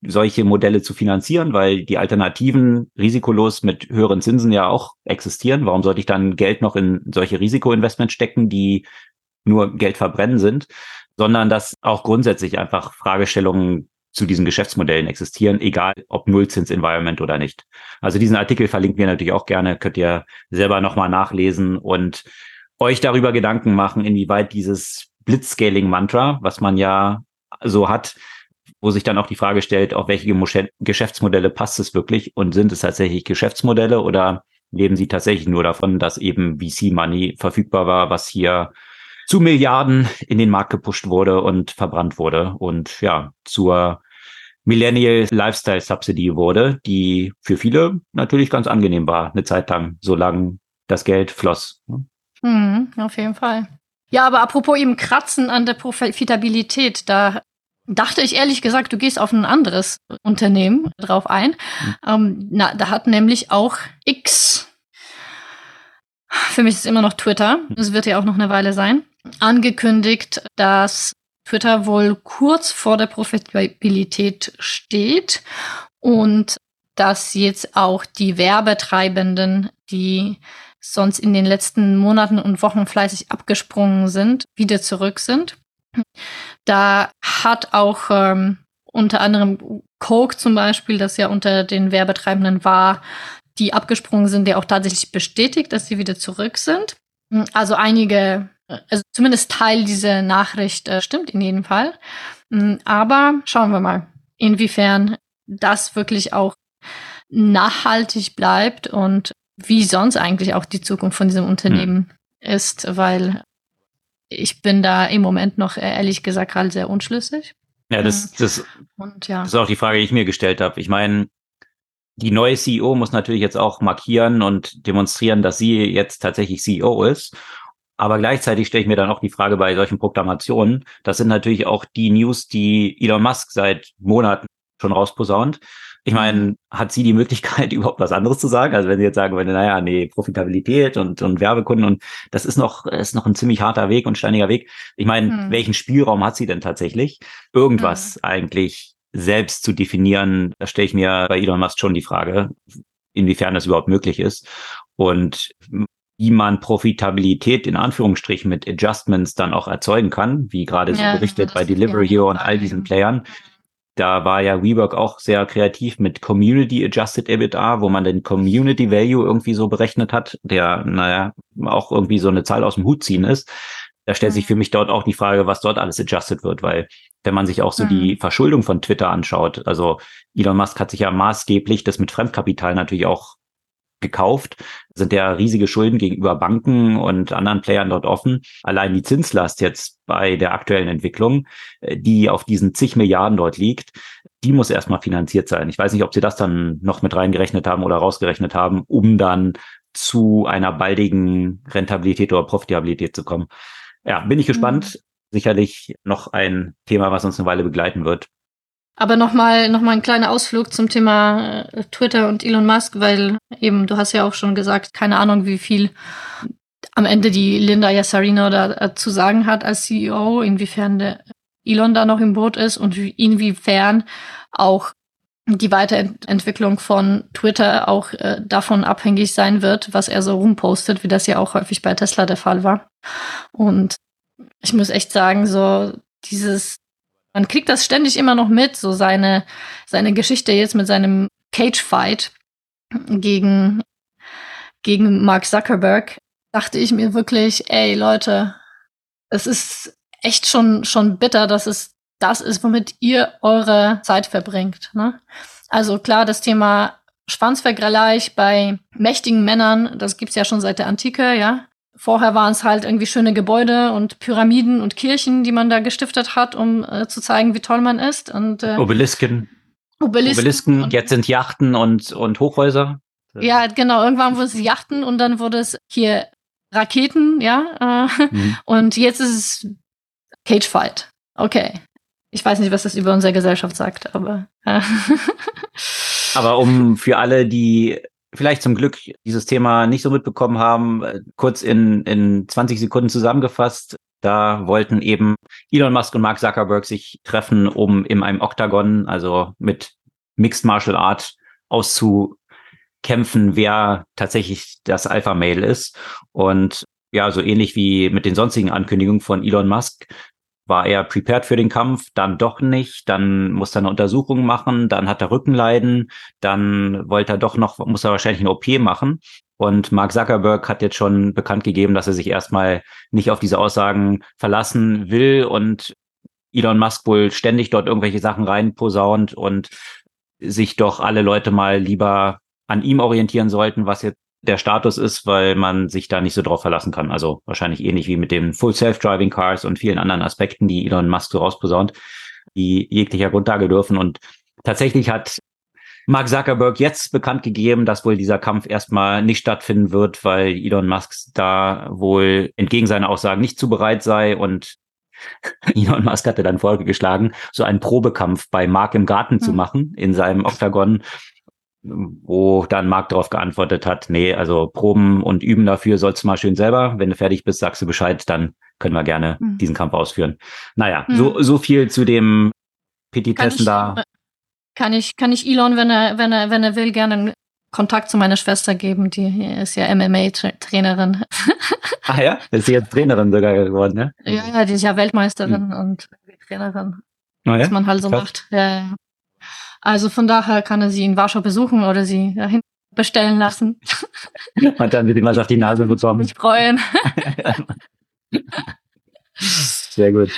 solche Modelle zu finanzieren, weil die Alternativen risikolos mit höheren Zinsen ja auch existieren. Warum sollte ich dann Geld noch in solche Risikoinvestments stecken, die nur Geld verbrennen sind, sondern dass auch grundsätzlich einfach Fragestellungen zu diesen Geschäftsmodellen existieren, egal ob Nullzins-Environment oder nicht. Also diesen Artikel verlinken wir natürlich auch gerne, könnt ihr selber nochmal nachlesen und euch darüber Gedanken machen, inwieweit dieses Blitzscaling-Mantra, was man ja so hat, wo sich dann auch die Frage stellt, auf welche Geschäftsmodelle passt es wirklich und sind es tatsächlich Geschäftsmodelle oder leben sie tatsächlich nur davon, dass eben VC-Money verfügbar war, was hier zu Milliarden in den Markt gepusht wurde und verbrannt wurde und ja, zur Millennial Lifestyle Subsidy wurde, die für viele natürlich ganz angenehm war, eine Zeit lang, solange das Geld floss. Mhm, auf jeden Fall. Ja, aber apropos eben Kratzen an der Profitabilität, da dachte ich ehrlich gesagt, du gehst auf ein anderes Unternehmen drauf ein. Mhm. Ähm, na, da hat nämlich auch X, für mich ist es immer noch Twitter, es wird ja auch noch eine Weile sein, angekündigt, dass Twitter wohl kurz vor der Profitabilität steht und dass jetzt auch die Werbetreibenden, die sonst in den letzten Monaten und Wochen fleißig abgesprungen sind, wieder zurück sind. Da hat auch ähm, unter anderem Coke zum Beispiel, das ja unter den Werbetreibenden war, die abgesprungen sind, der auch tatsächlich bestätigt, dass sie wieder zurück sind. Also einige, also zumindest Teil dieser Nachricht äh, stimmt in jedem Fall. Aber schauen wir mal, inwiefern das wirklich auch nachhaltig bleibt und wie sonst eigentlich auch die Zukunft von diesem Unternehmen hm. ist, weil ich bin da im Moment noch äh, ehrlich gesagt gerade sehr unschlüssig. Ja, das, mhm. das, Und, ja. das ist auch die Frage, die ich mir gestellt habe. Ich meine, die neue CEO muss natürlich jetzt auch markieren und demonstrieren, dass sie jetzt tatsächlich CEO ist. Aber gleichzeitig stelle ich mir dann auch die Frage bei solchen Proklamationen, das sind natürlich auch die News, die Elon Musk seit Monaten schon rausposaunt. Ich meine, hat sie die Möglichkeit, [LAUGHS] überhaupt was anderes zu sagen? Also wenn sie jetzt sagen würde, naja, nee, Profitabilität und, und Werbekunden und das ist noch, ist noch ein ziemlich harter Weg und steiniger Weg. Ich meine, hm. welchen Spielraum hat sie denn tatsächlich? Irgendwas hm. eigentlich selbst zu definieren, da stelle ich mir bei Elon Musk schon die Frage, inwiefern das überhaupt möglich ist. Und wie man Profitabilität in Anführungsstrichen mit Adjustments dann auch erzeugen kann, wie gerade ja, so berichtet bei Delivery Hero und all diesen Playern. Da war ja WeWork auch sehr kreativ mit Community Adjusted EBITDA, wo man den Community Value irgendwie so berechnet hat, der, naja, auch irgendwie so eine Zahl aus dem Hut ziehen ist. Da stellt sich mhm. für mich dort auch die Frage, was dort alles adjusted wird, weil wenn man sich auch so mhm. die Verschuldung von Twitter anschaut, also Elon Musk hat sich ja maßgeblich das mit Fremdkapital natürlich auch gekauft, sind ja riesige Schulden gegenüber Banken und anderen Playern dort offen. Allein die Zinslast jetzt bei der aktuellen Entwicklung, äh, die auf diesen zig Milliarden dort liegt, die muss erstmal finanziert sein. Ich weiß nicht, ob sie das dann noch mit reingerechnet haben oder rausgerechnet haben, um dann zu einer baldigen Rentabilität oder Profitabilität zu kommen. Ja, bin ich gespannt. Mhm. Sicherlich noch ein Thema, was uns eine Weile begleiten wird. Aber nochmal noch mal ein kleiner Ausflug zum Thema äh, Twitter und Elon Musk, weil eben, du hast ja auch schon gesagt, keine Ahnung, wie viel am Ende die Linda Yassarino da äh, zu sagen hat als CEO, inwiefern der Elon da noch im Boot ist und inwiefern auch die Weiterentwicklung von Twitter auch äh, davon abhängig sein wird, was er so rumpostet, wie das ja auch häufig bei Tesla der Fall war. Und ich muss echt sagen, so dieses man kriegt das ständig immer noch mit, so seine, seine Geschichte jetzt mit seinem Cage-Fight gegen, gegen Mark Zuckerberg, dachte ich mir wirklich, ey Leute, es ist echt schon, schon bitter, dass es das ist, womit ihr eure Zeit verbringt. Ne? Also klar, das Thema Schwanzvergleich bei mächtigen Männern, das gibt's ja schon seit der Antike, ja. Vorher waren es halt irgendwie schöne Gebäude und Pyramiden und Kirchen, die man da gestiftet hat, um äh, zu zeigen, wie toll man ist. Und, äh, Obelisken. Obelisken. Obelisken. Jetzt sind Yachten und, und Hochhäuser. Ja, genau. Irgendwann wurde es Yachten und dann wurde es hier Raketen, ja. Äh, mhm. Und jetzt ist es Cagefight. Okay. Ich weiß nicht, was das über unsere Gesellschaft sagt, aber. Äh. aber um für alle, die vielleicht zum Glück dieses Thema nicht so mitbekommen haben, äh, kurz in, in 20 Sekunden zusammengefasst. Da wollten eben Elon Musk und Mark Zuckerberg sich treffen, um in einem Oktagon, also mit Mixed Martial Art auszukämpfen, wer tatsächlich das Alpha Male ist. Und ja, so ähnlich wie mit den sonstigen Ankündigungen von Elon Musk war er prepared für den Kampf, dann doch nicht, dann muss er eine Untersuchung machen, dann hat er Rückenleiden, dann wollte er doch noch, muss er wahrscheinlich eine OP machen. Und Mark Zuckerberg hat jetzt schon bekannt gegeben, dass er sich erstmal nicht auf diese Aussagen verlassen will und Elon Musk wohl ständig dort irgendwelche Sachen reinposaunt und sich doch alle Leute mal lieber an ihm orientieren sollten, was jetzt der Status ist, weil man sich da nicht so drauf verlassen kann. Also wahrscheinlich ähnlich wie mit den Full Self-Driving Cars und vielen anderen Aspekten, die Elon Musk so rausposaunt, die jeglicher Grundlage dürfen. Und tatsächlich hat Mark Zuckerberg jetzt bekannt gegeben, dass wohl dieser Kampf erstmal nicht stattfinden wird, weil Elon Musk da wohl entgegen seiner Aussagen nicht zu bereit sei und [LAUGHS] Elon Musk hatte dann vorgeschlagen, so einen Probekampf bei Mark im Garten mhm. zu hm. machen in seinem Oktagon wo dann Marc darauf geantwortet hat, nee, also Proben und Üben dafür sollst du mal schön selber. Wenn du fertig bist, sagst du Bescheid, dann können wir gerne mhm. diesen Kampf ausführen. Naja, mhm. so, so viel zu dem Petitessen da. Kann ich, kann ich Elon, wenn er, wenn er, wenn er will, gerne Kontakt zu meiner Schwester geben, die ist ja MMA-Trainerin. [LAUGHS] Ah ja, ist sie jetzt Trainerin sogar geworden, ne? Ja, ja, die ist ja Weltmeisterin mhm. und Trainerin. Oh ja? Was man halt so Krass. macht. Ja, ja. Also von daher kann er sie in Warschau besuchen oder sie dahin bestellen lassen. [LAUGHS] Und dann wird ihm was auf die Nase bekommen. Mich freuen. [LAUGHS] Sehr gut.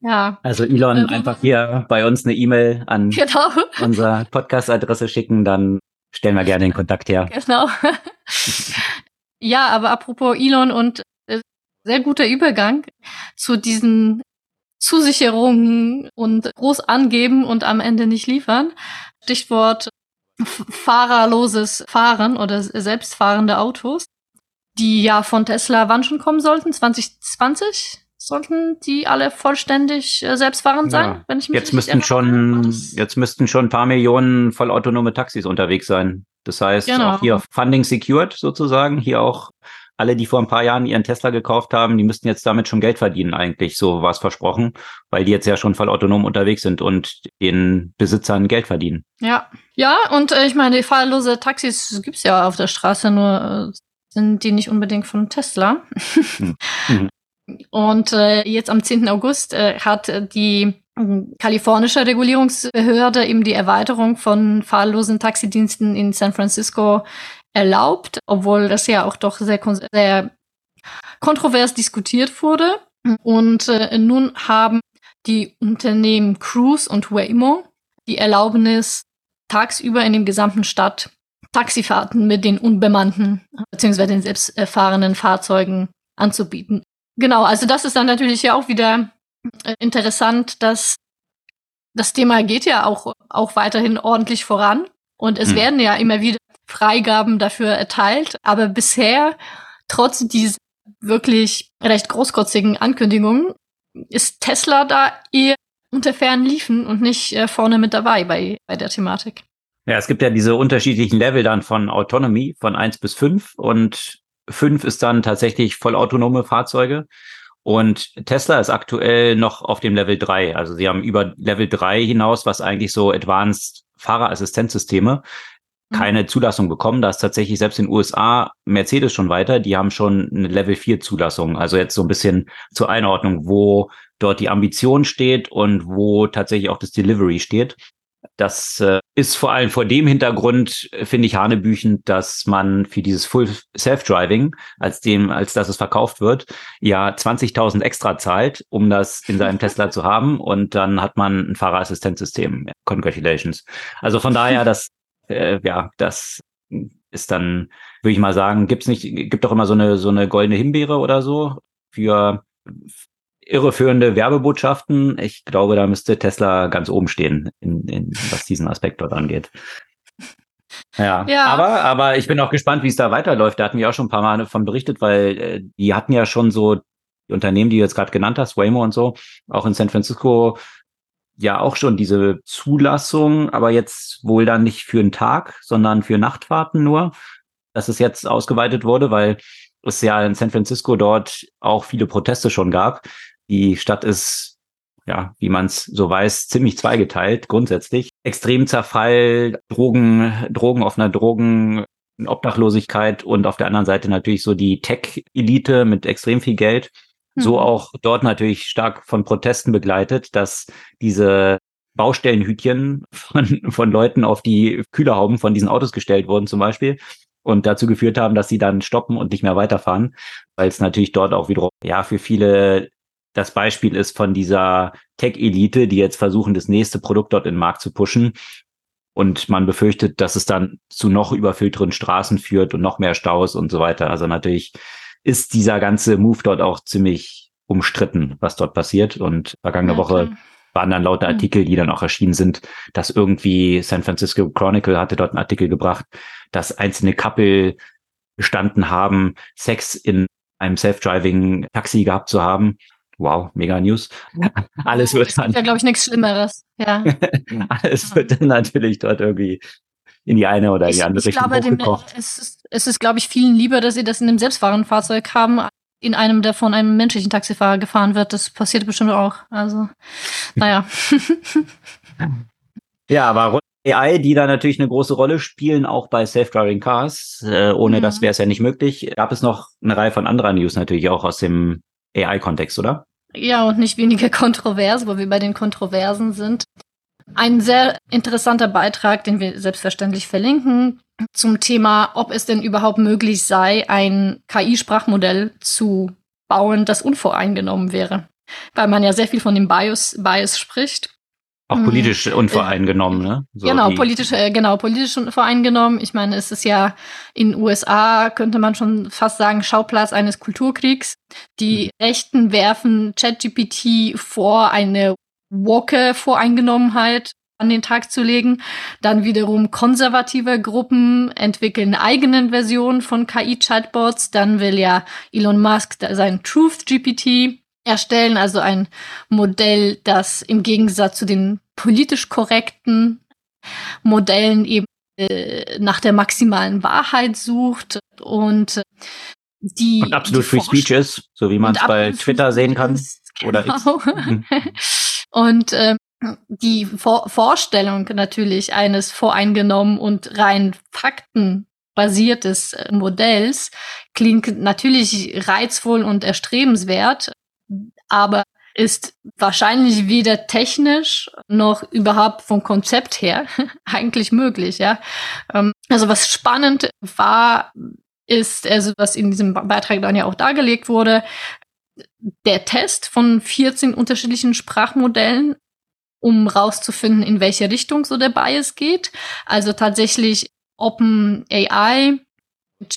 Ja. Also Elon, ähm, einfach hier bei uns eine E-Mail an genau. [LAUGHS] unsere Podcast-Adresse schicken, dann stellen wir gerne den Kontakt her. Genau. ja, aber apropos Elon und äh, sehr guter Übergang zu diesen Zusicherungen und groß angeben und am Ende nicht liefern. Stichwort fahrerloses Fahren oder selbstfahrende Autos, die ja von Tesla wann schon kommen sollten? 2020? Sollten die alle vollständig äh, selbstfahrend sein? Ja. Wenn ich mich jetzt müssten schon, jetzt müssten schon ein paar Millionen vollautonome Taxis unterwegs sein. Das heißt, genau. auch hier Funding secured sozusagen, hier auch alle, die vor ein paar Jahren ihren Tesla gekauft haben, die müssten jetzt damit schon Geld verdienen eigentlich, so war es versprochen, weil die jetzt ja schon voll autonom unterwegs sind und den Besitzern Geld verdienen. Ja, ja, und äh, ich meine, fahrlose Taxis gibt's ja auf der Straße, nur äh, sind die nicht unbedingt von Tesla. Mhm. [LAUGHS] mhm. Und äh, jetzt am 10. August äh, hat die äh, kalifornische Regulierungsbehörde eben die Erweiterung von fahrlosen Taxidiensten in San Francisco erlaubt, obwohl das ja auch doch sehr, sehr kontrovers diskutiert wurde. Und äh, nun haben die Unternehmen Cruise und Waymo die Erlaubnis, tagsüber in dem gesamten Stadt Taxifahrten mit den unbemannten bzw. den selbstfahrenden Fahrzeugen anzubieten. Genau, also das ist dann natürlich ja auch wieder äh, interessant, dass das Thema geht ja auch, auch weiterhin ordentlich voran. Und es mhm. werden ja immer wieder Freigaben dafür erteilt. Aber bisher, trotz dieser wirklich recht großkotzigen Ankündigungen, ist Tesla da eher unter fernen Liefen und nicht äh, vorne mit dabei bei, bei der Thematik. Ja, es gibt ja diese unterschiedlichen Level dann von Autonomy von eins bis fünf und fünf ist dann tatsächlich vollautonome Fahrzeuge. Und Tesla ist aktuell noch auf dem Level drei. Also sie haben über Level drei hinaus, was eigentlich so Advanced Fahrerassistenzsysteme. Keine Zulassung bekommen. Da ist tatsächlich selbst in den USA Mercedes schon weiter. Die haben schon eine Level 4 Zulassung. Also jetzt so ein bisschen zur Einordnung, wo dort die Ambition steht und wo tatsächlich auch das Delivery steht. Das äh, ist vor allem vor dem Hintergrund, äh, finde ich, hanebüchend, dass man für dieses Full Self-Driving, als dem, als dass es verkauft wird, ja 20.000 extra zahlt, um das in seinem Tesla zu haben. Und dann hat man ein Fahrerassistenzsystem. Congratulations. Also von daher, das äh, ja, das ist dann, würde ich mal sagen, gibt's nicht, gibt doch immer so eine so eine goldene Himbeere oder so für irreführende Werbebotschaften. Ich glaube, da müsste Tesla ganz oben stehen, in, in, was diesen Aspekt dort angeht. Ja, ja, aber aber ich bin auch gespannt, wie es da weiterläuft. Da hatten wir auch schon ein paar Mal davon berichtet, weil äh, die hatten ja schon so die Unternehmen, die du jetzt gerade genannt hast, Waymo und so, auch in San Francisco ja auch schon diese Zulassung, aber jetzt wohl dann nicht für einen Tag, sondern für Nachtfahrten nur, dass es jetzt ausgeweitet wurde, weil es ja in San Francisco dort auch viele Proteste schon gab. Die Stadt ist, ja, wie man es so weiß, ziemlich zweigeteilt grundsätzlich. Extremzerfall, Drogen, Drogen offener Drogen, Obdachlosigkeit und auf der anderen Seite natürlich so die Tech-Elite mit extrem viel Geld. So mhm. auch dort natürlich stark von Protesten begleitet, dass diese Baustellenhütchen von, von Leuten auf die Kühlerhauben von diesen Autos gestellt wurden zum Beispiel und dazu geführt haben, dass sie dann stoppen und nicht mehr weiterfahren, weil es natürlich dort auch wiederum ja für viele das Beispiel ist von dieser Tech-Elite, die jetzt versuchen, das nächste Produkt dort in den Markt zu pushen. Und man befürchtet, dass es dann zu noch überfüllteren Straßen führt und noch mehr Staus und so weiter. Also natürlich ist dieser ganze Move dort auch ziemlich umstritten, was dort passiert. Und vergangene ja, Woche waren dann lauter hm. Artikel, die dann auch erschienen sind, dass irgendwie San Francisco Chronicle hatte dort einen Artikel gebracht, dass einzelne Couple bestanden haben, Sex in einem self-driving Taxi gehabt zu haben. Wow, mega News. [LAUGHS] Alles wird dann. Das ja, glaube ich, nichts Schlimmeres. Ja. [LAUGHS] Alles wird dann natürlich dort irgendwie in die eine oder in die andere ich, ich Richtung glaube, dem, es ist, es ist, glaube ich, vielen lieber, dass sie das in einem selbstfahrenden Fahrzeug haben, in einem, der von einem menschlichen Taxifahrer gefahren wird. Das passiert bestimmt auch. Also, [LAUGHS] naja. ja, aber AI, die da natürlich eine große Rolle spielen, auch bei Self-Driving Cars. Äh, ohne mhm. das wäre es ja nicht möglich. Gab es noch eine Reihe von anderen News natürlich auch aus dem AI-Kontext, oder? Ja, und nicht weniger kontrovers, wo wir bei den Kontroversen sind. Ein sehr interessanter Beitrag, den wir selbstverständlich verlinken, zum Thema, ob es denn überhaupt möglich sei, ein KI-Sprachmodell zu bauen, das unvoreingenommen wäre. Weil man ja sehr viel von dem Bias, Bias spricht. Auch hm. politisch hm. unvoreingenommen, ne? So genau, politisch, äh, genau, politisch unvoreingenommen. Ich meine, es ist ja in USA, könnte man schon fast sagen, Schauplatz eines Kulturkriegs. Die hm. Rechten werfen ChatGPT vor, eine Woke-Voreingenommenheit an den Tag zu legen. Dann wiederum konservative Gruppen entwickeln eigenen Versionen von KI-Chatbots. Dann will ja Elon Musk sein Truth GPT erstellen, also ein Modell, das im Gegensatz zu den politisch korrekten Modellen eben äh, nach der maximalen Wahrheit sucht und die und absolut die Free Speech ist, so wie man es bei Twitter sehen kann oder genau. X. [LAUGHS] und äh, die Vor Vorstellung natürlich eines voreingenommen und rein faktenbasiertes äh, Modells klingt natürlich reizvoll und erstrebenswert, aber ist wahrscheinlich weder technisch noch überhaupt vom Konzept her [LAUGHS] eigentlich möglich, ja. Ähm, also was spannend war, ist, also was in diesem Beitrag dann ja auch dargelegt wurde, der Test von 14 unterschiedlichen Sprachmodellen, um rauszufinden, in welche Richtung so der Bias geht. Also tatsächlich OpenAI,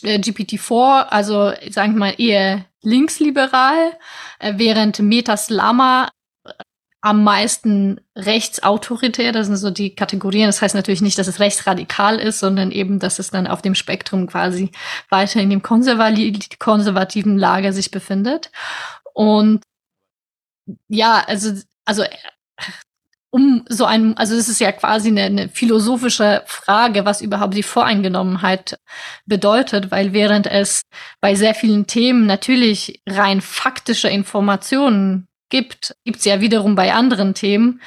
äh, GPT-4, also sagen wir mal eher linksliberal, äh, während Metas Lama äh, am meisten rechtsautoritär, das sind so die Kategorien. Das heißt natürlich nicht, dass es rechtsradikal ist, sondern eben, dass es dann auf dem Spektrum quasi weiter in dem konservativen Lager sich befindet. Und ja, also, also um so ein, also es ist ja quasi eine, eine philosophische Frage, was überhaupt die Voreingenommenheit bedeutet, weil während es bei sehr vielen Themen natürlich rein faktische Informationen gibt, gibt es ja wiederum bei anderen Themen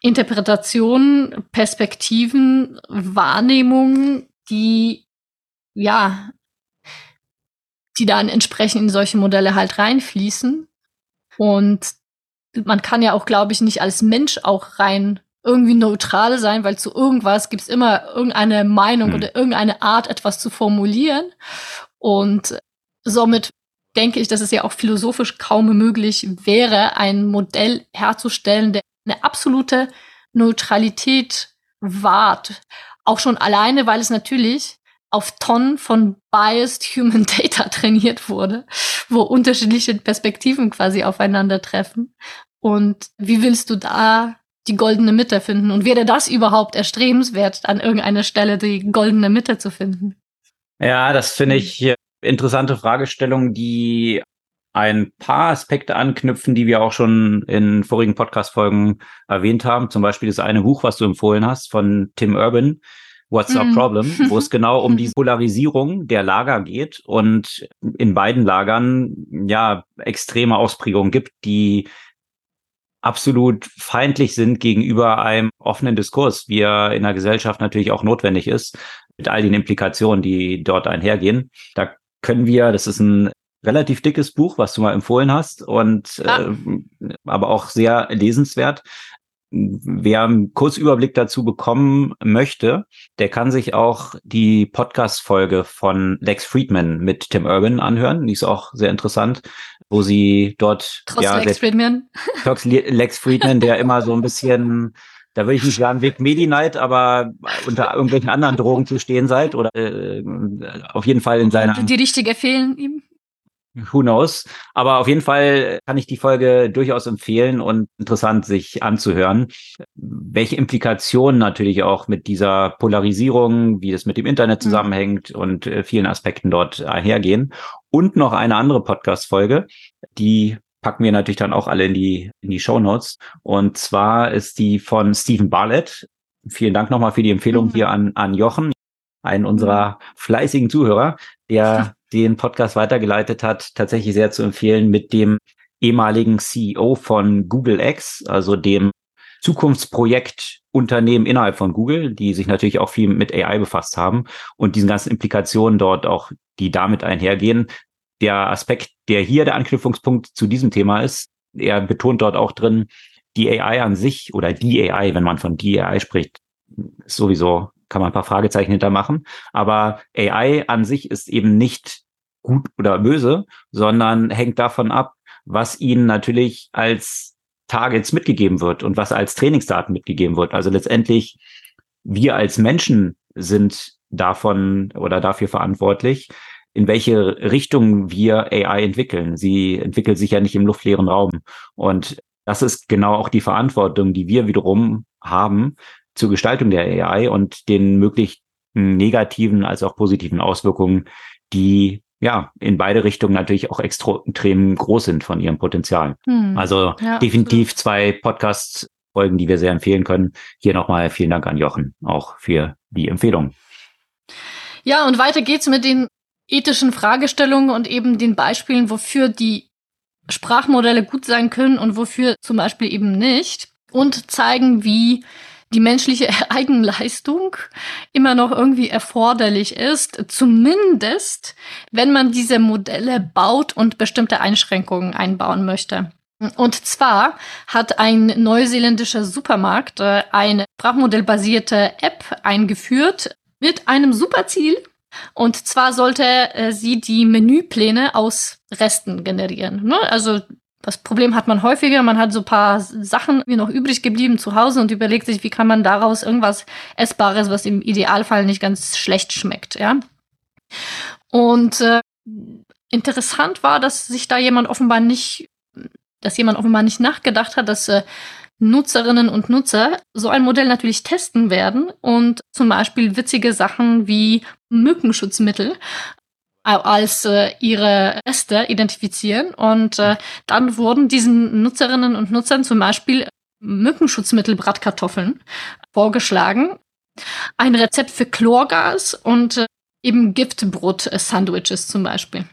Interpretationen, Perspektiven, Wahrnehmungen, die ja, die dann entsprechend in solche Modelle halt reinfließen. Und man kann ja auch, glaube ich, nicht als Mensch auch rein irgendwie neutral sein, weil zu irgendwas gibt es immer irgendeine Meinung hm. oder irgendeine Art, etwas zu formulieren. Und somit denke ich, dass es ja auch philosophisch kaum möglich wäre, ein Modell herzustellen, der eine absolute Neutralität wahrt. Auch schon alleine, weil es natürlich auf Tonnen von biased human [LAUGHS] data trainiert wurde, wo unterschiedliche Perspektiven quasi aufeinandertreffen. Und wie willst du da die goldene Mitte finden. Und wäre das überhaupt erstrebenswert, an irgendeiner Stelle die goldene Mitte zu finden? Ja, das finde ich interessante Fragestellung, die ein paar Aspekte anknüpfen, die wir auch schon in vorigen Podcast-Folgen erwähnt haben. Zum Beispiel das eine Buch, was du empfohlen hast von Tim Urban, What's mm. Our Problem, wo es genau um [LAUGHS] die Polarisierung der Lager geht und in beiden Lagern ja extreme Ausprägungen gibt, die absolut feindlich sind gegenüber einem offenen Diskurs, wie er in der Gesellschaft natürlich auch notwendig ist, mit all den Implikationen, die dort einhergehen. Da können wir, das ist ein relativ dickes Buch, was du mal empfohlen hast und ah. äh, aber auch sehr lesenswert. Wer einen Kurzüberblick dazu bekommen möchte, der kann sich auch die Podcast-Folge von Lex Friedman mit Tim Urban anhören. Die ist auch sehr interessant, wo sie dort Trotz ja, Lex Friedman. Trotz Lex Friedman, der immer so ein bisschen da würde ich nicht sagen Weg Medi-Night, aber unter irgendwelchen anderen Drogen zu stehen seid oder äh, auf jeden Fall in seiner. Die richtige fehlen ihm. Who knows? Aber auf jeden Fall kann ich die Folge durchaus empfehlen und interessant sich anzuhören. Welche Implikationen natürlich auch mit dieser Polarisierung, wie das mit dem Internet mhm. zusammenhängt und äh, vielen Aspekten dort einhergehen. Und noch eine andere Podcast-Folge, die packen wir natürlich dann auch alle in die, in die Show Notes. Und zwar ist die von Stephen Barlett. Vielen Dank nochmal für die Empfehlung mhm. hier an, an Jochen, einen unserer mhm. fleißigen Zuhörer, der [LAUGHS] den Podcast weitergeleitet hat, tatsächlich sehr zu empfehlen mit dem ehemaligen CEO von Google X, also dem Zukunftsprojektunternehmen innerhalb von Google, die sich natürlich auch viel mit AI befasst haben und diesen ganzen Implikationen dort auch, die damit einhergehen. Der Aspekt, der hier der Anknüpfungspunkt zu diesem Thema ist, er betont dort auch drin, die AI an sich oder die AI, wenn man von die AI spricht, ist sowieso kann man ein paar Fragezeichen hintermachen. Aber AI an sich ist eben nicht gut oder böse, sondern hängt davon ab, was ihnen natürlich als Targets mitgegeben wird und was als Trainingsdaten mitgegeben wird. Also letztendlich wir als Menschen sind davon oder dafür verantwortlich, in welche Richtung wir AI entwickeln. Sie entwickelt sich ja nicht im luftleeren Raum. Und das ist genau auch die Verantwortung, die wir wiederum haben, zur Gestaltung der AI und den möglichen negativen als auch positiven Auswirkungen, die ja in beide Richtungen natürlich auch extrem groß sind von ihrem Potenzial. Hm. Also ja, definitiv absolut. zwei Podcasts Folgen, die wir sehr empfehlen können. Hier nochmal vielen Dank an Jochen auch für die Empfehlung. Ja, und weiter geht's mit den ethischen Fragestellungen und eben den Beispielen, wofür die Sprachmodelle gut sein können und wofür zum Beispiel eben nicht. Und zeigen, wie die menschliche [LAUGHS] Eigenleistung immer noch irgendwie erforderlich ist, zumindest wenn man diese Modelle baut und bestimmte Einschränkungen einbauen möchte. Und zwar hat ein neuseeländischer Supermarkt äh, eine sprachmodellbasierte App eingeführt mit einem Superziel. Und zwar sollte äh, sie die Menüpläne aus Resten generieren. Ne? Also das Problem hat man häufiger. Man hat so paar Sachen wie noch übrig geblieben zu Hause und überlegt sich, wie kann man daraus irgendwas Essbares, was im Idealfall nicht ganz schlecht schmeckt, ja. Und äh, interessant war, dass sich da jemand offenbar nicht, dass jemand offenbar nicht nachgedacht hat, dass äh, Nutzerinnen und Nutzer so ein Modell natürlich testen werden und zum Beispiel witzige Sachen wie Mückenschutzmittel als äh, ihre Reste identifizieren. Und äh, dann wurden diesen Nutzerinnen und Nutzern zum Beispiel Mückenschutzmittel Bratkartoffeln vorgeschlagen, ein Rezept für Chlorgas und äh, eben Giftbrot-Sandwiches zum Beispiel.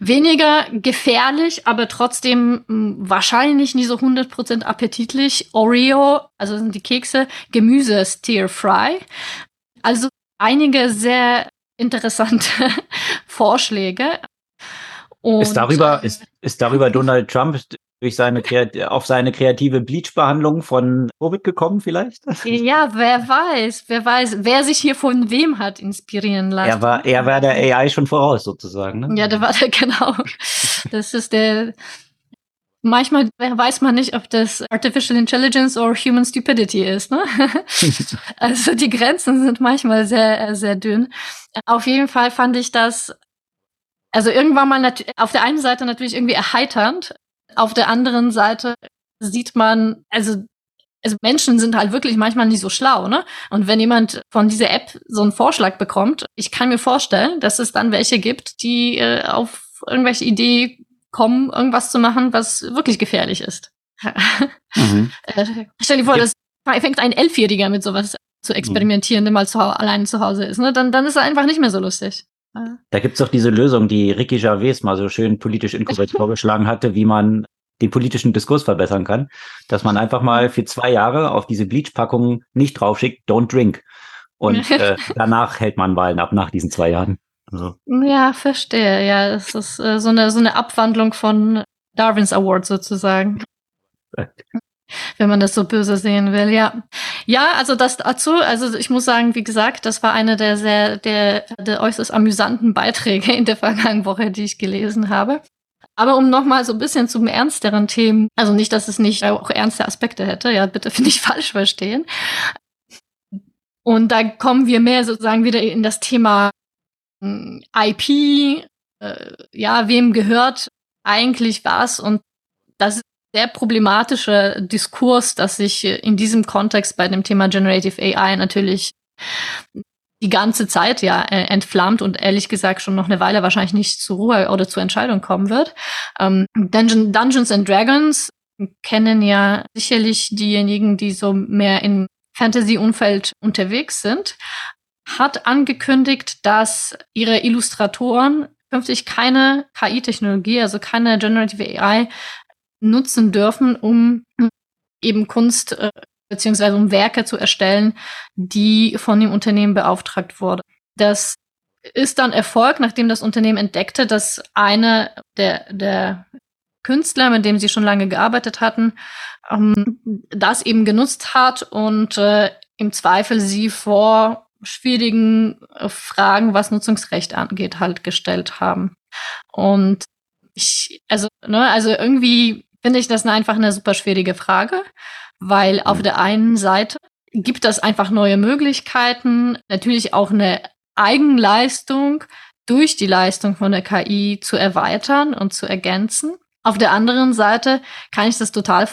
Weniger gefährlich, aber trotzdem mh, wahrscheinlich nicht so 100% appetitlich. Oreo, also sind die Kekse, Gemüse Stir Fry. Also einige sehr interessante [LAUGHS] Vorschläge. Und, ist darüber, äh, ist, ist darüber Donald Trump durch seine auf seine kreative Bleach-Behandlung von Covid gekommen vielleicht? [LAUGHS] Ja, wer weiß, wer weiß, wer sich hier von wem hat inspirieren lassen. Er war, er war der AI schon voraus sozusagen. Ne? Ja, der war der [LAUGHS] genau. Das ist der. Manchmal weiß man nicht, ob das Artificial Intelligence oder Human Stupidity ist. Ne? [LAUGHS] also die Grenzen sind manchmal sehr, sehr dünn. Auf jeden Fall fand ich das also irgendwann mal auf der einen Seite natürlich irgendwie erheiternd, auf der anderen Seite sieht man, also also Menschen sind halt wirklich manchmal nicht so schlau, ne? Und wenn jemand von dieser App so einen Vorschlag bekommt, ich kann mir vorstellen, dass es dann welche gibt, die äh, auf irgendwelche Idee kommen, irgendwas zu machen, was wirklich gefährlich ist. mhm. [LAUGHS] äh, stell dir vor, ja. das fängt ein Elfjähriger mit sowas zu experimentieren, der mal zu, allein zu Hause ist, ne? Dann, dann ist er einfach nicht mehr so lustig. Da gibt's doch diese Lösung, die Ricky Gervais mal so schön politisch inkorrekt [LAUGHS] vorgeschlagen hatte, wie man den politischen Diskurs verbessern kann, dass man einfach mal für zwei Jahre auf diese Bleach-Packungen nicht draufschickt, don't drink. Und [LAUGHS] äh, danach hält man Wahlen ab nach diesen zwei Jahren. Also. Ja, verstehe. Ja, es ist äh, so, eine, so eine Abwandlung von Darwins Award sozusagen. [LAUGHS] Wenn man das so böse sehen will, ja. Ja, also das dazu, also ich muss sagen, wie gesagt, das war eine der sehr, der, der äußerst amüsanten Beiträge in der vergangenen Woche, die ich gelesen habe. Aber um nochmal so ein bisschen zum ernsteren Themen, also nicht, dass es nicht auch ernste Aspekte hätte, ja, bitte [LAUGHS] finde ich falsch verstehen. Und da kommen wir mehr sozusagen wieder in das Thema IP, äh, ja, wem gehört eigentlich was und das ist der problematische Diskurs, dass sich in diesem Kontext bei dem Thema Generative AI natürlich die ganze Zeit ja äh, entflammt und ehrlich gesagt schon noch eine Weile wahrscheinlich nicht zur Ruhe oder zur Entscheidung kommen wird. Ähm, Dungeon, Dungeons and Dragons kennen ja sicherlich diejenigen, die so mehr im Fantasy-Umfeld unterwegs sind, hat angekündigt, dass ihre Illustratoren künftig keine KI-Technologie, also keine Generative AI nutzen dürfen, um eben Kunst äh, beziehungsweise um Werke zu erstellen, die von dem Unternehmen beauftragt wurden. Das ist dann Erfolg, nachdem das Unternehmen entdeckte, dass eine der, der Künstler, mit dem sie schon lange gearbeitet hatten, ähm, das eben genutzt hat und äh, im Zweifel sie vor schwierigen äh, Fragen, was Nutzungsrecht angeht, halt gestellt haben. Und ich, also, ne, also irgendwie finde ich das einfach eine super schwierige Frage weil auf mhm. der einen Seite gibt das einfach neue Möglichkeiten, natürlich auch eine Eigenleistung durch die Leistung von der KI zu erweitern und zu ergänzen. Auf der anderen Seite kann ich das total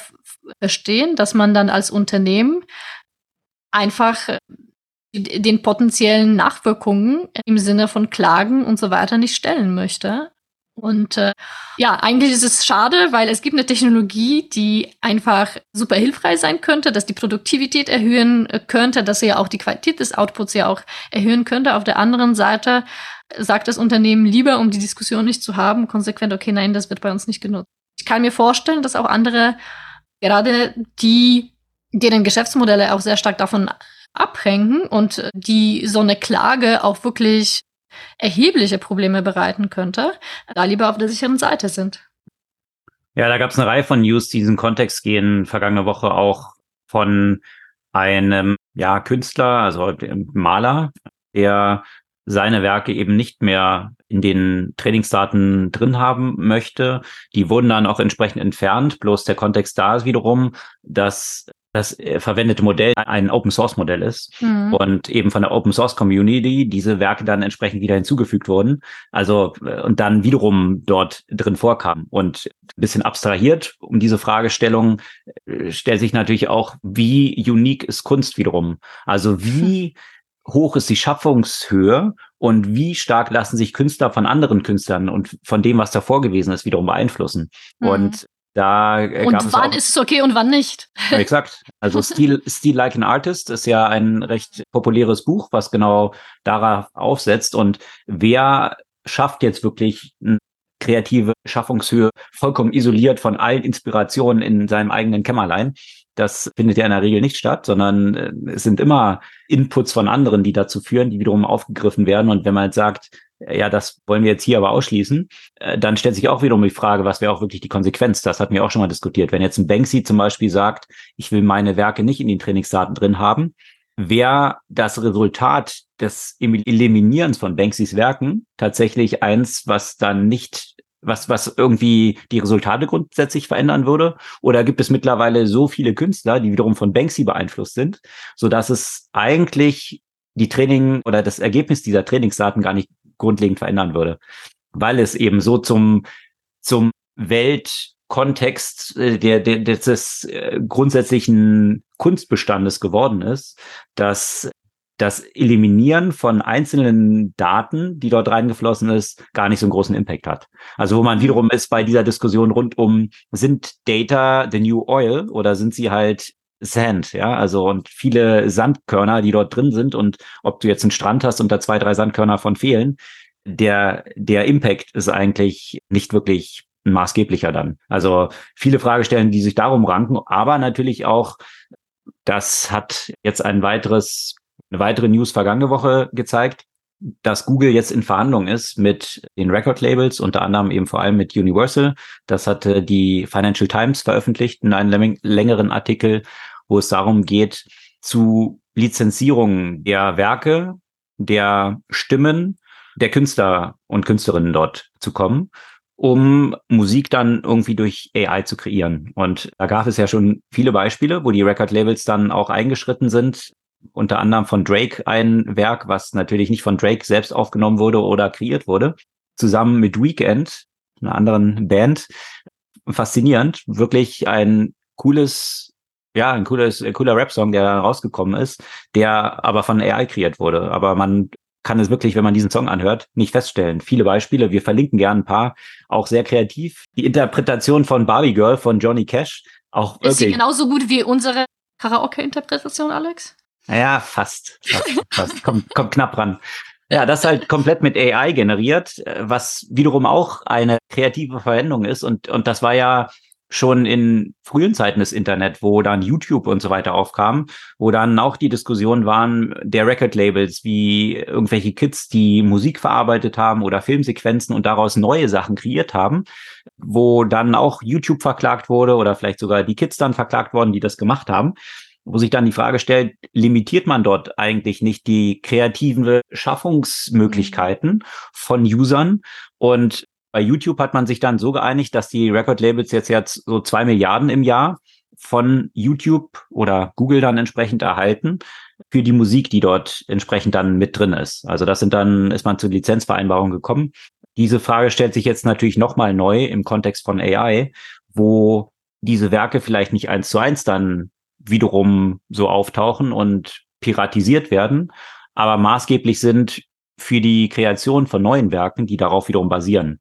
verstehen, dass man dann als Unternehmen einfach äh, den potenziellen Nachwirkungen im Sinne von Klagen und so weiter nicht stellen möchte. Und äh, ja, eigentlich ist es schade, weil es gibt eine Technologie, die einfach super hilfreich sein könnte, dass die Produktivität erhöhen äh, könnte, dass sie ja auch die Qualität des Outputs ja auch erhöhen könnte. Auf der anderen Seite sagt das Unternehmen lieber, um die Diskussion nicht zu haben, konsequent, okay, nein, das wird bei uns nicht genutzt. Ich kann mir vorstellen, dass auch andere, gerade die, deren Geschäftsmodelle auch sehr stark davon abhängen und die so eine Klage auch wirklich erhebliche Probleme bereiten könnte, da lieber auf der sicheren Seite sind. Ja, da gab es eine Reihe von News, die in diesen Kontext gehen. Vergangene Woche auch von einem ja, Künstler, also Maler, der seine Werke eben nicht mehr in den Trainingsdaten drin haben möchte. Die wurden dann auch entsprechend entfernt. Bloß der Kontext da ist wiederum, dass das äh, verwendete Modell ein Open Source Modell ist mhm. und eben von der Open Source Community diese Werke dann entsprechend wieder hinzugefügt wurden. Also äh, und dann wiederum dort drin vorkam. Und ein bisschen abstrahiert um diese Fragestellung äh, stellt sich natürlich auch, wie unique ist Kunst wiederum? Also wie hoch ist die Schaffungshöhe und wie stark lassen sich Künstler von anderen Künstlern und von dem, was davor gewesen ist, wiederum beeinflussen. Mhm. Und da äh, und wann ist es okay und wann nicht? Ja, exakt. Also [LAUGHS] Steel, Steel Like an Artist ist ja ein recht populäres Buch, was genau darauf aufsetzt. Und wer schafft jetzt wirklich eine kreative Schaffungshöhe vollkommen isoliert von allen Inspirationen in seinem eigenen Kämmerlein? Das findet ja in der Regel nicht statt, sondern äh, es sind immer Inputs von anderen, die dazu führen, die wiederum aufgegriffen werden. Und wenn man jetzt sagt, ja, das wollen wir jetzt hier aber ausschließen, äh, dann stellt sich auch wiederum die Frage, was wäre auch wirklich die Konsequenz? Das hatten wir auch schon mal diskutiert. Wenn jetzt ein Banksy zum Beispiel sagt, ich will meine Werke nicht in den Trainingsdaten drin haben, wäre das Resultat des Eliminierens von Banksys Werken tatsächlich eins, was dann nicht was, was irgendwie die Resultate grundsätzlich verändern würde? Oder gibt es mittlerweile so viele Künstler, die wiederum von Banksy beeinflusst sind, so dass es eigentlich die Training oder das Ergebnis dieser Trainingsdaten gar nicht grundlegend verändern würde, weil es eben so zum, zum Welt Kontext äh, der, der, des äh, grundsätzlichen Kunstbestandes geworden ist, dass das Eliminieren von einzelnen Daten, die dort reingeflossen ist, gar nicht so einen großen Impact hat. Also wo man wiederum ist bei dieser Diskussion rund um, sind Data the new oil oder sind sie halt Sand, ja, also und viele Sandkörner, die dort drin sind und ob du jetzt einen Strand hast und da zwei, drei Sandkörner von fehlen, der, der Impact ist eigentlich nicht wirklich maßgeblicher dann. Also viele Fragestellen, die sich darum ranken, aber natürlich auch, das hat jetzt ein weiteres, eine weitere News vergangene Woche gezeigt, dass Google jetzt in Verhandlung ist mit den Record-Labels, unter anderem eben vor allem mit Universal. Das hatte die Financial Times veröffentlicht in einem längeren Artikel, wo es darum geht, zu Lizenzierungen der Werke, der Stimmen der Künstler und Künstlerinnen dort zu kommen um Musik dann irgendwie durch AI zu kreieren. Und da gab es ja schon viele Beispiele, wo die Record-Labels dann auch eingeschritten sind. Unter anderem von Drake ein Werk, was natürlich nicht von Drake selbst aufgenommen wurde oder kreiert wurde, zusammen mit Weekend, einer anderen Band. Faszinierend, wirklich ein cooles ja, ein cooles, ein cooler Rap-Song, der rausgekommen ist, der aber von AI kreiert wurde. Aber man kann es wirklich, wenn man diesen Song anhört, nicht feststellen. Viele Beispiele, wir verlinken gerne ein paar, auch sehr kreativ. Die Interpretation von Barbie Girl von Johnny Cash, auch Ist sie genauso gut wie unsere Karaoke-Interpretation, Alex? Ja, fast. fast, fast. Kommt, kommt knapp ran. Ja, das halt komplett mit AI generiert, was wiederum auch eine kreative Verwendung ist. Und, und das war ja schon in frühen Zeiten des Internet, wo dann YouTube und so weiter aufkam, wo dann auch die Diskussion waren der Record-Labels, wie irgendwelche Kids, die Musik verarbeitet haben oder Filmsequenzen und daraus neue Sachen kreiert haben, wo dann auch YouTube verklagt wurde oder vielleicht sogar die Kids dann verklagt worden, die das gemacht haben wo sich dann die Frage stellt, limitiert man dort eigentlich nicht die kreativen Schaffungsmöglichkeiten von Usern? Und bei YouTube hat man sich dann so geeinigt, dass die Record-Labels jetzt jetzt so zwei Milliarden im Jahr von YouTube oder Google dann entsprechend erhalten für die Musik, die dort entsprechend dann mit drin ist. Also das sind dann, ist man zur Lizenzvereinbarung gekommen. Diese Frage stellt sich jetzt natürlich nochmal neu im Kontext von AI, wo diese Werke vielleicht nicht eins zu eins dann wiederum so auftauchen und piratisiert werden, aber maßgeblich sind für die Kreation von neuen Werken, die darauf wiederum basieren.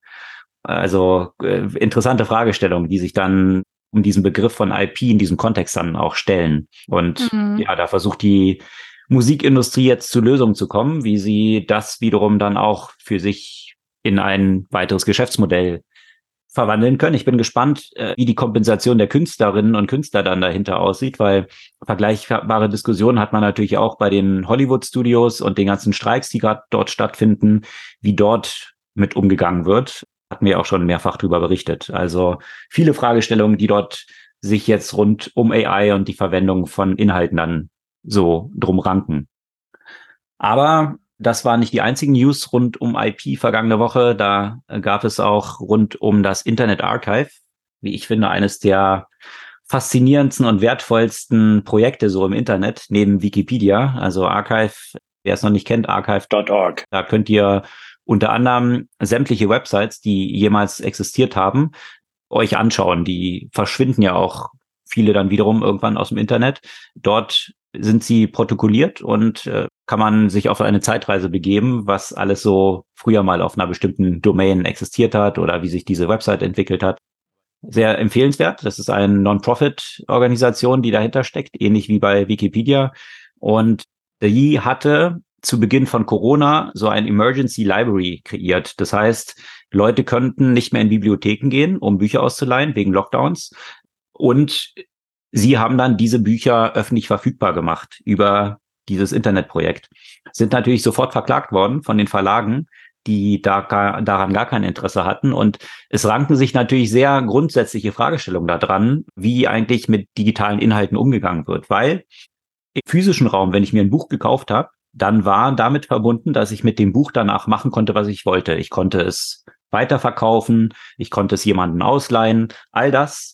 Also äh, interessante Fragestellungen, die sich dann um diesen Begriff von IP in diesem Kontext dann auch stellen. Und mhm. ja, da versucht die Musikindustrie jetzt zu Lösungen zu kommen, wie sie das wiederum dann auch für sich in ein weiteres Geschäftsmodell verwandeln können. Ich bin gespannt, äh, wie die Kompensation der Künstlerinnen und Künstler dann dahinter aussieht, weil vergleichbare Diskussionen hat man natürlich auch bei den Hollywood-Studios und den ganzen Streiks, die gerade dort stattfinden, wie dort mit umgegangen wird. Hatten wir auch schon mehrfach darüber berichtet. Also viele Fragestellungen, die dort sich jetzt rund um AI und die Verwendung von Inhalten dann so drum ranken. Aber das waren nicht die einzigen News rund um IP vergangene Woche. Da gab es auch rund um das Internet Archive, wie ich finde, eines der faszinierendsten und wertvollsten Projekte so im Internet neben Wikipedia. Also Archive, wer es noch nicht kennt, archive.org. Da könnt ihr unter anderem sämtliche Websites, die jemals existiert haben, euch anschauen. Die verschwinden ja auch viele dann wiederum irgendwann aus dem Internet. Dort sind sie protokolliert und äh, kann man sich auf eine Zeitreise begeben, was alles so früher mal auf einer bestimmten Domain existiert hat oder wie sich diese Website entwickelt hat. Sehr empfehlenswert. Das ist eine Non-Profit-Organisation, die dahinter steckt, ähnlich wie bei Wikipedia. Und die hatte zu Beginn von Corona so ein Emergency Library kreiert. Das heißt, Leute könnten nicht mehr in Bibliotheken gehen, um Bücher auszuleihen wegen Lockdowns. Und sie haben dann diese Bücher öffentlich verfügbar gemacht über dieses Internetprojekt. Sind natürlich sofort verklagt worden von den Verlagen, die da daran gar kein Interesse hatten. Und es ranken sich natürlich sehr grundsätzliche Fragestellungen daran, wie eigentlich mit digitalen Inhalten umgegangen wird. Weil im physischen Raum, wenn ich mir ein Buch gekauft habe, dann war damit verbunden, dass ich mit dem Buch danach machen konnte, was ich wollte. Ich konnte es weiterverkaufen, ich konnte es jemanden ausleihen. All das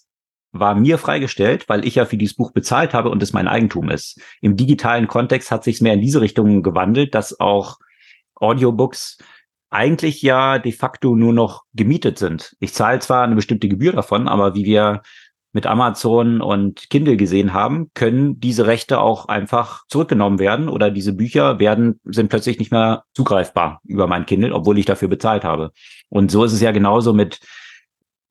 war mir freigestellt, weil ich ja für dieses Buch bezahlt habe und es mein Eigentum ist. Im digitalen Kontext hat sich mehr in diese Richtung gewandelt, dass auch Audiobooks eigentlich ja de facto nur noch gemietet sind. Ich zahle zwar eine bestimmte Gebühr davon, aber wie wir mit Amazon und Kindle gesehen haben, können diese Rechte auch einfach zurückgenommen werden oder diese Bücher werden, sind plötzlich nicht mehr zugreifbar über mein Kindle, obwohl ich dafür bezahlt habe. Und so ist es ja genauso mit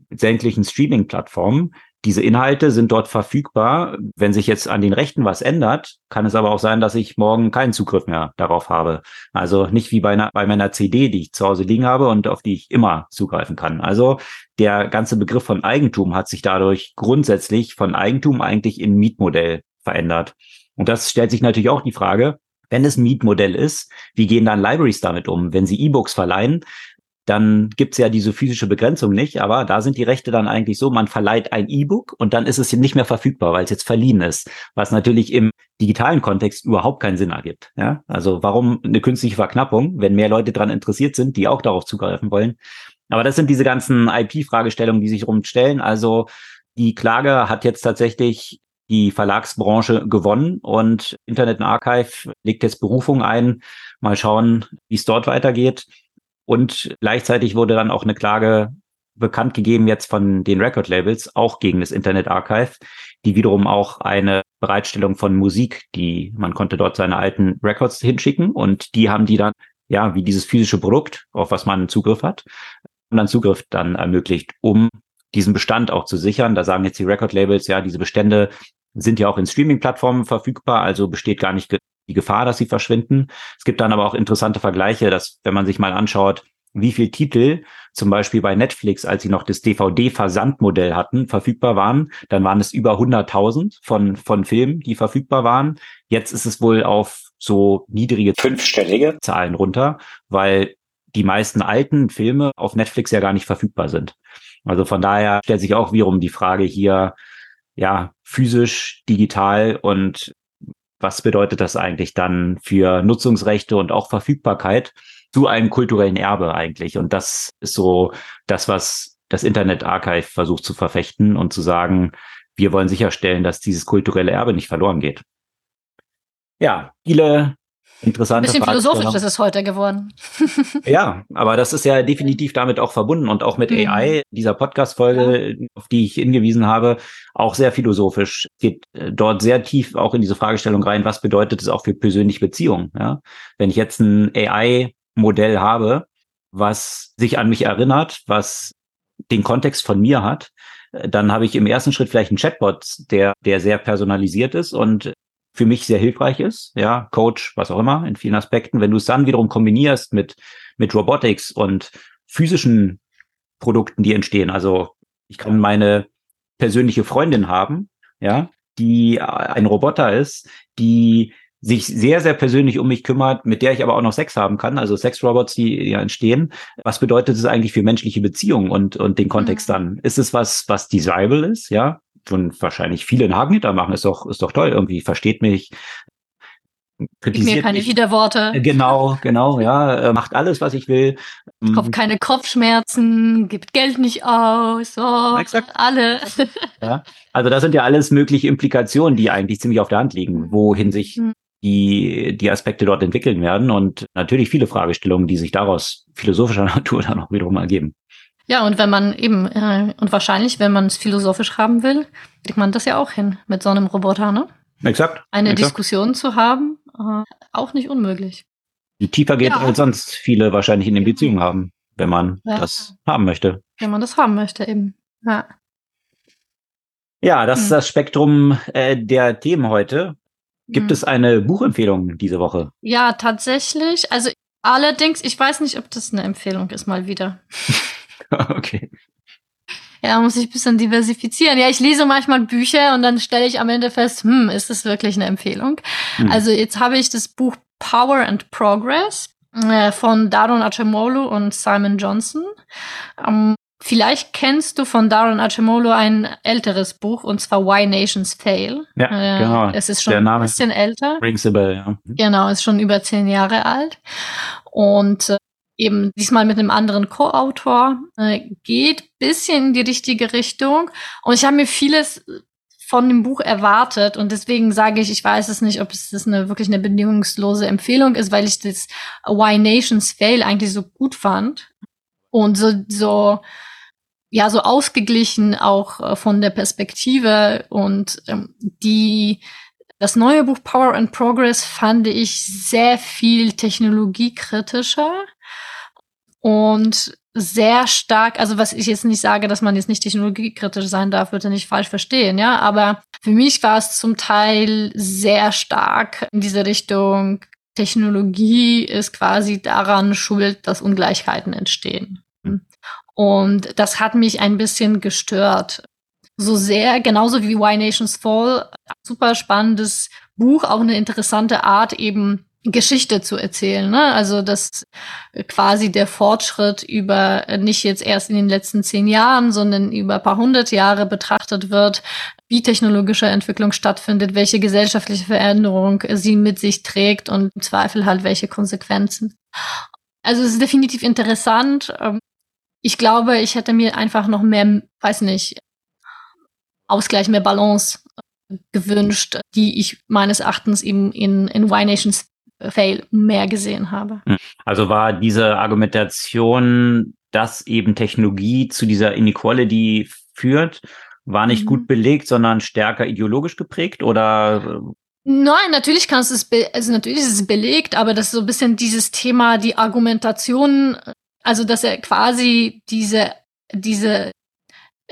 sämtlichen Streaming-Plattformen. Diese Inhalte sind dort verfügbar. Wenn sich jetzt an den Rechten was ändert, kann es aber auch sein, dass ich morgen keinen Zugriff mehr darauf habe. Also nicht wie bei, einer, bei meiner CD, die ich zu Hause liegen habe und auf die ich immer zugreifen kann. Also der ganze Begriff von Eigentum hat sich dadurch grundsätzlich von Eigentum eigentlich in Mietmodell verändert. Und das stellt sich natürlich auch die Frage, wenn es ein Mietmodell ist, wie gehen dann Libraries damit um? Wenn sie E-Books verleihen, dann gibt's ja diese physische Begrenzung nicht, aber da sind die Rechte dann eigentlich so, man verleiht ein E-Book und dann ist es nicht mehr verfügbar, weil es jetzt verliehen ist, was natürlich im digitalen Kontext überhaupt keinen Sinn ergibt. Ja? Also warum eine künstliche Verknappung, wenn mehr Leute daran interessiert sind, die auch darauf zugreifen wollen? Aber das sind diese ganzen IP-Fragestellungen, die sich rumstellen. Also die Klage hat jetzt tatsächlich die Verlagsbranche gewonnen und Internet Archive legt jetzt Berufung ein. Mal schauen, wie es dort weitergeht. Und gleichzeitig wurde dann auch eine Klage bekannt gegeben jetzt von den Record-Labels, auch gegen das Internet Archive, die wiederum auch eine Bereitstellung von Musik, die man konnte dort seine alten Records hinschicken und die haben die dann, ja, wie dieses physische Produkt, auf was man Zugriff hat, und dann Zugriff dann ermöglicht, um diesen Bestand auch zu sichern. Da sagen jetzt die Record-Labels, ja, diese Bestände sind ja auch in Streaming-Plattformen verfügbar, also besteht gar nicht die Gefahr, dass sie verschwinden. Es gibt dann aber auch interessante Vergleiche, dass wenn man sich mal anschaut, wie viel Titel zum Beispiel bei Netflix, als sie noch das DVD-Versandmodell hatten, verfügbar waren, dann waren es über 100.000 von, von Filmen, die verfügbar waren. Jetzt ist es wohl auf so niedrige fünfstellige Zahlen runter, weil die meisten alten Filme auf Netflix ja gar nicht verfügbar sind. Also von daher stellt sich auch wiederum die Frage hier, ja, physisch, digital und was bedeutet das eigentlich dann für Nutzungsrechte und auch Verfügbarkeit zu einem kulturellen Erbe eigentlich? Und das ist so das, was das Internet Archive versucht zu verfechten und zu sagen, wir wollen sicherstellen, dass dieses kulturelle Erbe nicht verloren geht. Ja, viele interessante Ein bisschen philosophisch ist es heute geworden. [LAUGHS] ja, aber das ist ja definitiv damit auch verbunden und auch mit mhm. AI, dieser Podcast-Folge, ja. auf die ich hingewiesen habe, auch sehr philosophisch. Geht äh, dort sehr tief auch in diese Fragestellung rein, was bedeutet es auch für persönliche Beziehungen? Ja? Wenn ich jetzt ein AI-Modell habe, was sich an mich erinnert, was den Kontext von mir hat, äh, dann habe ich im ersten Schritt vielleicht einen Chatbot, der, der sehr personalisiert ist und für mich sehr hilfreich ist, ja, Coach, was auch immer, in vielen Aspekten. Wenn du es dann wiederum kombinierst mit, mit Robotics und physischen Produkten, die entstehen, also ich kann meine persönliche Freundin haben, ja, die ein Roboter ist, die sich sehr, sehr persönlich um mich kümmert, mit der ich aber auch noch Sex haben kann, also Sexrobots, die ja entstehen. Was bedeutet es eigentlich für menschliche Beziehungen und, und den Kontext mhm. dann? Ist es was, was desirable ist, ja? Schon wahrscheinlich viele einen Haken hinter machen, ist doch, ist doch toll, irgendwie versteht mich, kritisiert mir keine. Widerworte. Äh, genau, genau, ja, äh, macht alles, was ich will. Ich Kopf keine Kopfschmerzen, gibt Geld nicht aus, oh, Exakt. alle. [LAUGHS] Ja, also das sind ja alles mögliche Implikationen, die eigentlich ziemlich auf der Hand liegen, wohin sich hm. die, die Aspekte dort entwickeln werden und natürlich viele Fragestellungen, die sich daraus philosophischer [LAUGHS] Natur dann auch wiederum ergeben. Ja, und wenn man eben, äh, und wahrscheinlich, wenn man es philosophisch haben will, kriegt man das ja auch hin mit so einem Roboter, ne? Exakt. Eine exakt. Diskussion zu haben, äh, auch nicht unmöglich. Die tiefer geht, ja. als sonst viele wahrscheinlich in den Beziehungen haben, wenn man ja. das haben möchte. Wenn man das haben möchte, eben. Ja. Ja, das hm. ist das Spektrum äh, der Themen heute. Gibt hm. es eine Buchempfehlung diese Woche? Ja, tatsächlich. Also allerdings, ich weiß nicht, ob das eine Empfehlung ist, mal wieder. [LAUGHS] [LAUGHS] okay. Ja, muss ich ein bisschen diversifizieren. Ja, ich lese manchmal Bücher und dann stelle ich am Ende fest, hm, ist das wirklich eine Empfehlung? Hm. Also jetzt habe ich das Buch Power and Progress äh, von Daron Acemoglu und Simon Johnson. Ähm, vielleicht kennst du von Daron Acemoglu ein älteres Buch und zwar Why Nations Fail. Ja, äh, genau. Es ist schon ein bisschen älter. Rings a bell, ja. Mhm. Genau, ist schon über zehn Jahre alt. Und äh, eben diesmal mit einem anderen Co-Autor, äh, geht bisschen in die richtige Richtung. Und ich habe mir vieles von dem Buch erwartet. Und deswegen sage ich, ich weiß es nicht, ob es das eine wirklich eine bedingungslose Empfehlung ist, weil ich das Why Nations Fail eigentlich so gut fand. Und so so ja so ausgeglichen auch äh, von der Perspektive. Und ähm, die das neue Buch Power and Progress fand ich sehr viel technologiekritischer und sehr stark, also was ich jetzt nicht sage, dass man jetzt nicht technologiekritisch sein darf, bitte nicht falsch verstehen, ja, aber für mich war es zum Teil sehr stark in diese Richtung, Technologie ist quasi daran schuld, dass Ungleichheiten entstehen. Und das hat mich ein bisschen gestört. So sehr, genauso wie Why Nations Fall, super spannendes Buch, auch eine interessante Art eben Geschichte zu erzählen. Ne? Also dass quasi der Fortschritt über nicht jetzt erst in den letzten zehn Jahren, sondern über ein paar hundert Jahre betrachtet wird, wie technologische Entwicklung stattfindet, welche gesellschaftliche Veränderung sie mit sich trägt und im Zweifel halt welche Konsequenzen. Also es ist definitiv interessant. Ähm, ich glaube, ich hätte mir einfach noch mehr, weiß nicht, Ausgleich, mehr Balance gewünscht, die ich meines Erachtens eben in, in Y Nations Fail mehr gesehen habe. Hm. Also war diese Argumentation, dass eben Technologie zu dieser Inequality führt, war nicht mhm. gut belegt, sondern stärker ideologisch geprägt oder? Nein, natürlich kannst du es, also natürlich ist es belegt, aber das ist so ein bisschen dieses Thema, die Argumentation, also dass er quasi diese, diese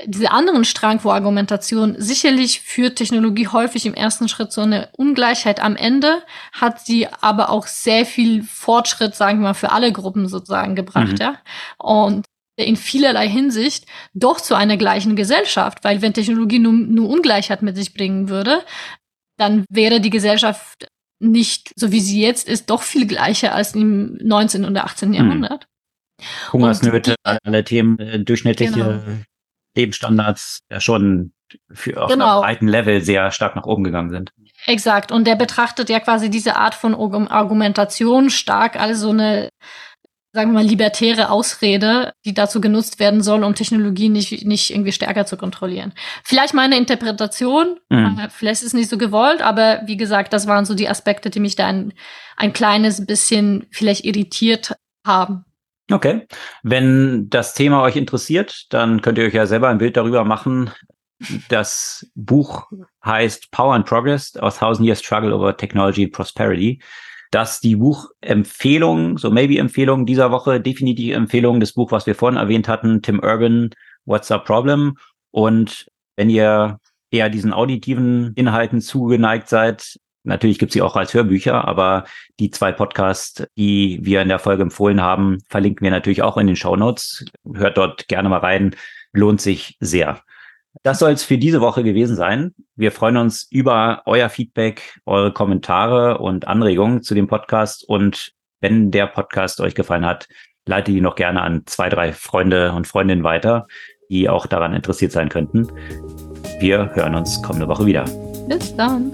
diese anderen Strang vor Argumentation, sicherlich führt Technologie häufig im ersten Schritt so eine Ungleichheit am Ende, hat sie aber auch sehr viel Fortschritt, sagen wir mal, für alle Gruppen sozusagen gebracht, mhm. ja. Und in vielerlei Hinsicht doch zu einer gleichen Gesellschaft, weil wenn Technologie nur, nur Ungleichheit mit sich bringen würde, dann wäre die Gesellschaft nicht, so wie sie jetzt ist, doch viel gleicher als im 19. oder 18. Mhm. Jahrhundert. Hungersnöte, alle Themen, äh, durchschnittliche genau. Lebensstandards ja schon für auf genau. einem breiten Level sehr stark nach oben gegangen sind. Exakt. Und der betrachtet ja quasi diese Art von Argumentation stark als so eine, sagen wir mal, libertäre Ausrede, die dazu genutzt werden soll, um Technologie nicht, nicht irgendwie stärker zu kontrollieren. Vielleicht meine Interpretation, mhm. Äh, vielleicht ist es nicht so gewollt, aber wie gesagt, das waren so die Aspekte, die mich da ein, ein kleines bisschen vielleicht irritiert haben. Okay. Wenn das Thema euch interessiert, dann könnt ihr euch ja selber ein Bild darüber machen. Das Buch heißt Power and Progress, A Thousand Years Struggle Over Technology and Prosperity. Das die Buchempfehlung, so Maybe-Empfehlung dieser Woche, definitiv Empfehlung des Buch, was wir vorhin erwähnt hatten, Tim Urban, What's the Problem? Und wenn ihr eher diesen auditiven Inhalten zugeneigt seid, Natürlich gibt es sie auch als Hörbücher, aber die zwei Podcasts, die wir in der Folge empfohlen haben, verlinken wir natürlich auch in den Show Notes. Hört dort gerne mal rein. Lohnt sich sehr. Das soll es für diese Woche gewesen sein. Wir freuen uns über euer Feedback, eure Kommentare und Anregungen zu dem Podcast. Und wenn der Podcast euch gefallen hat, leitet ihn noch gerne an zwei, drei Freunde und Freundinnen weiter, die auch daran interessiert sein könnten. Wir hören uns kommende Woche wieder. Bis dann.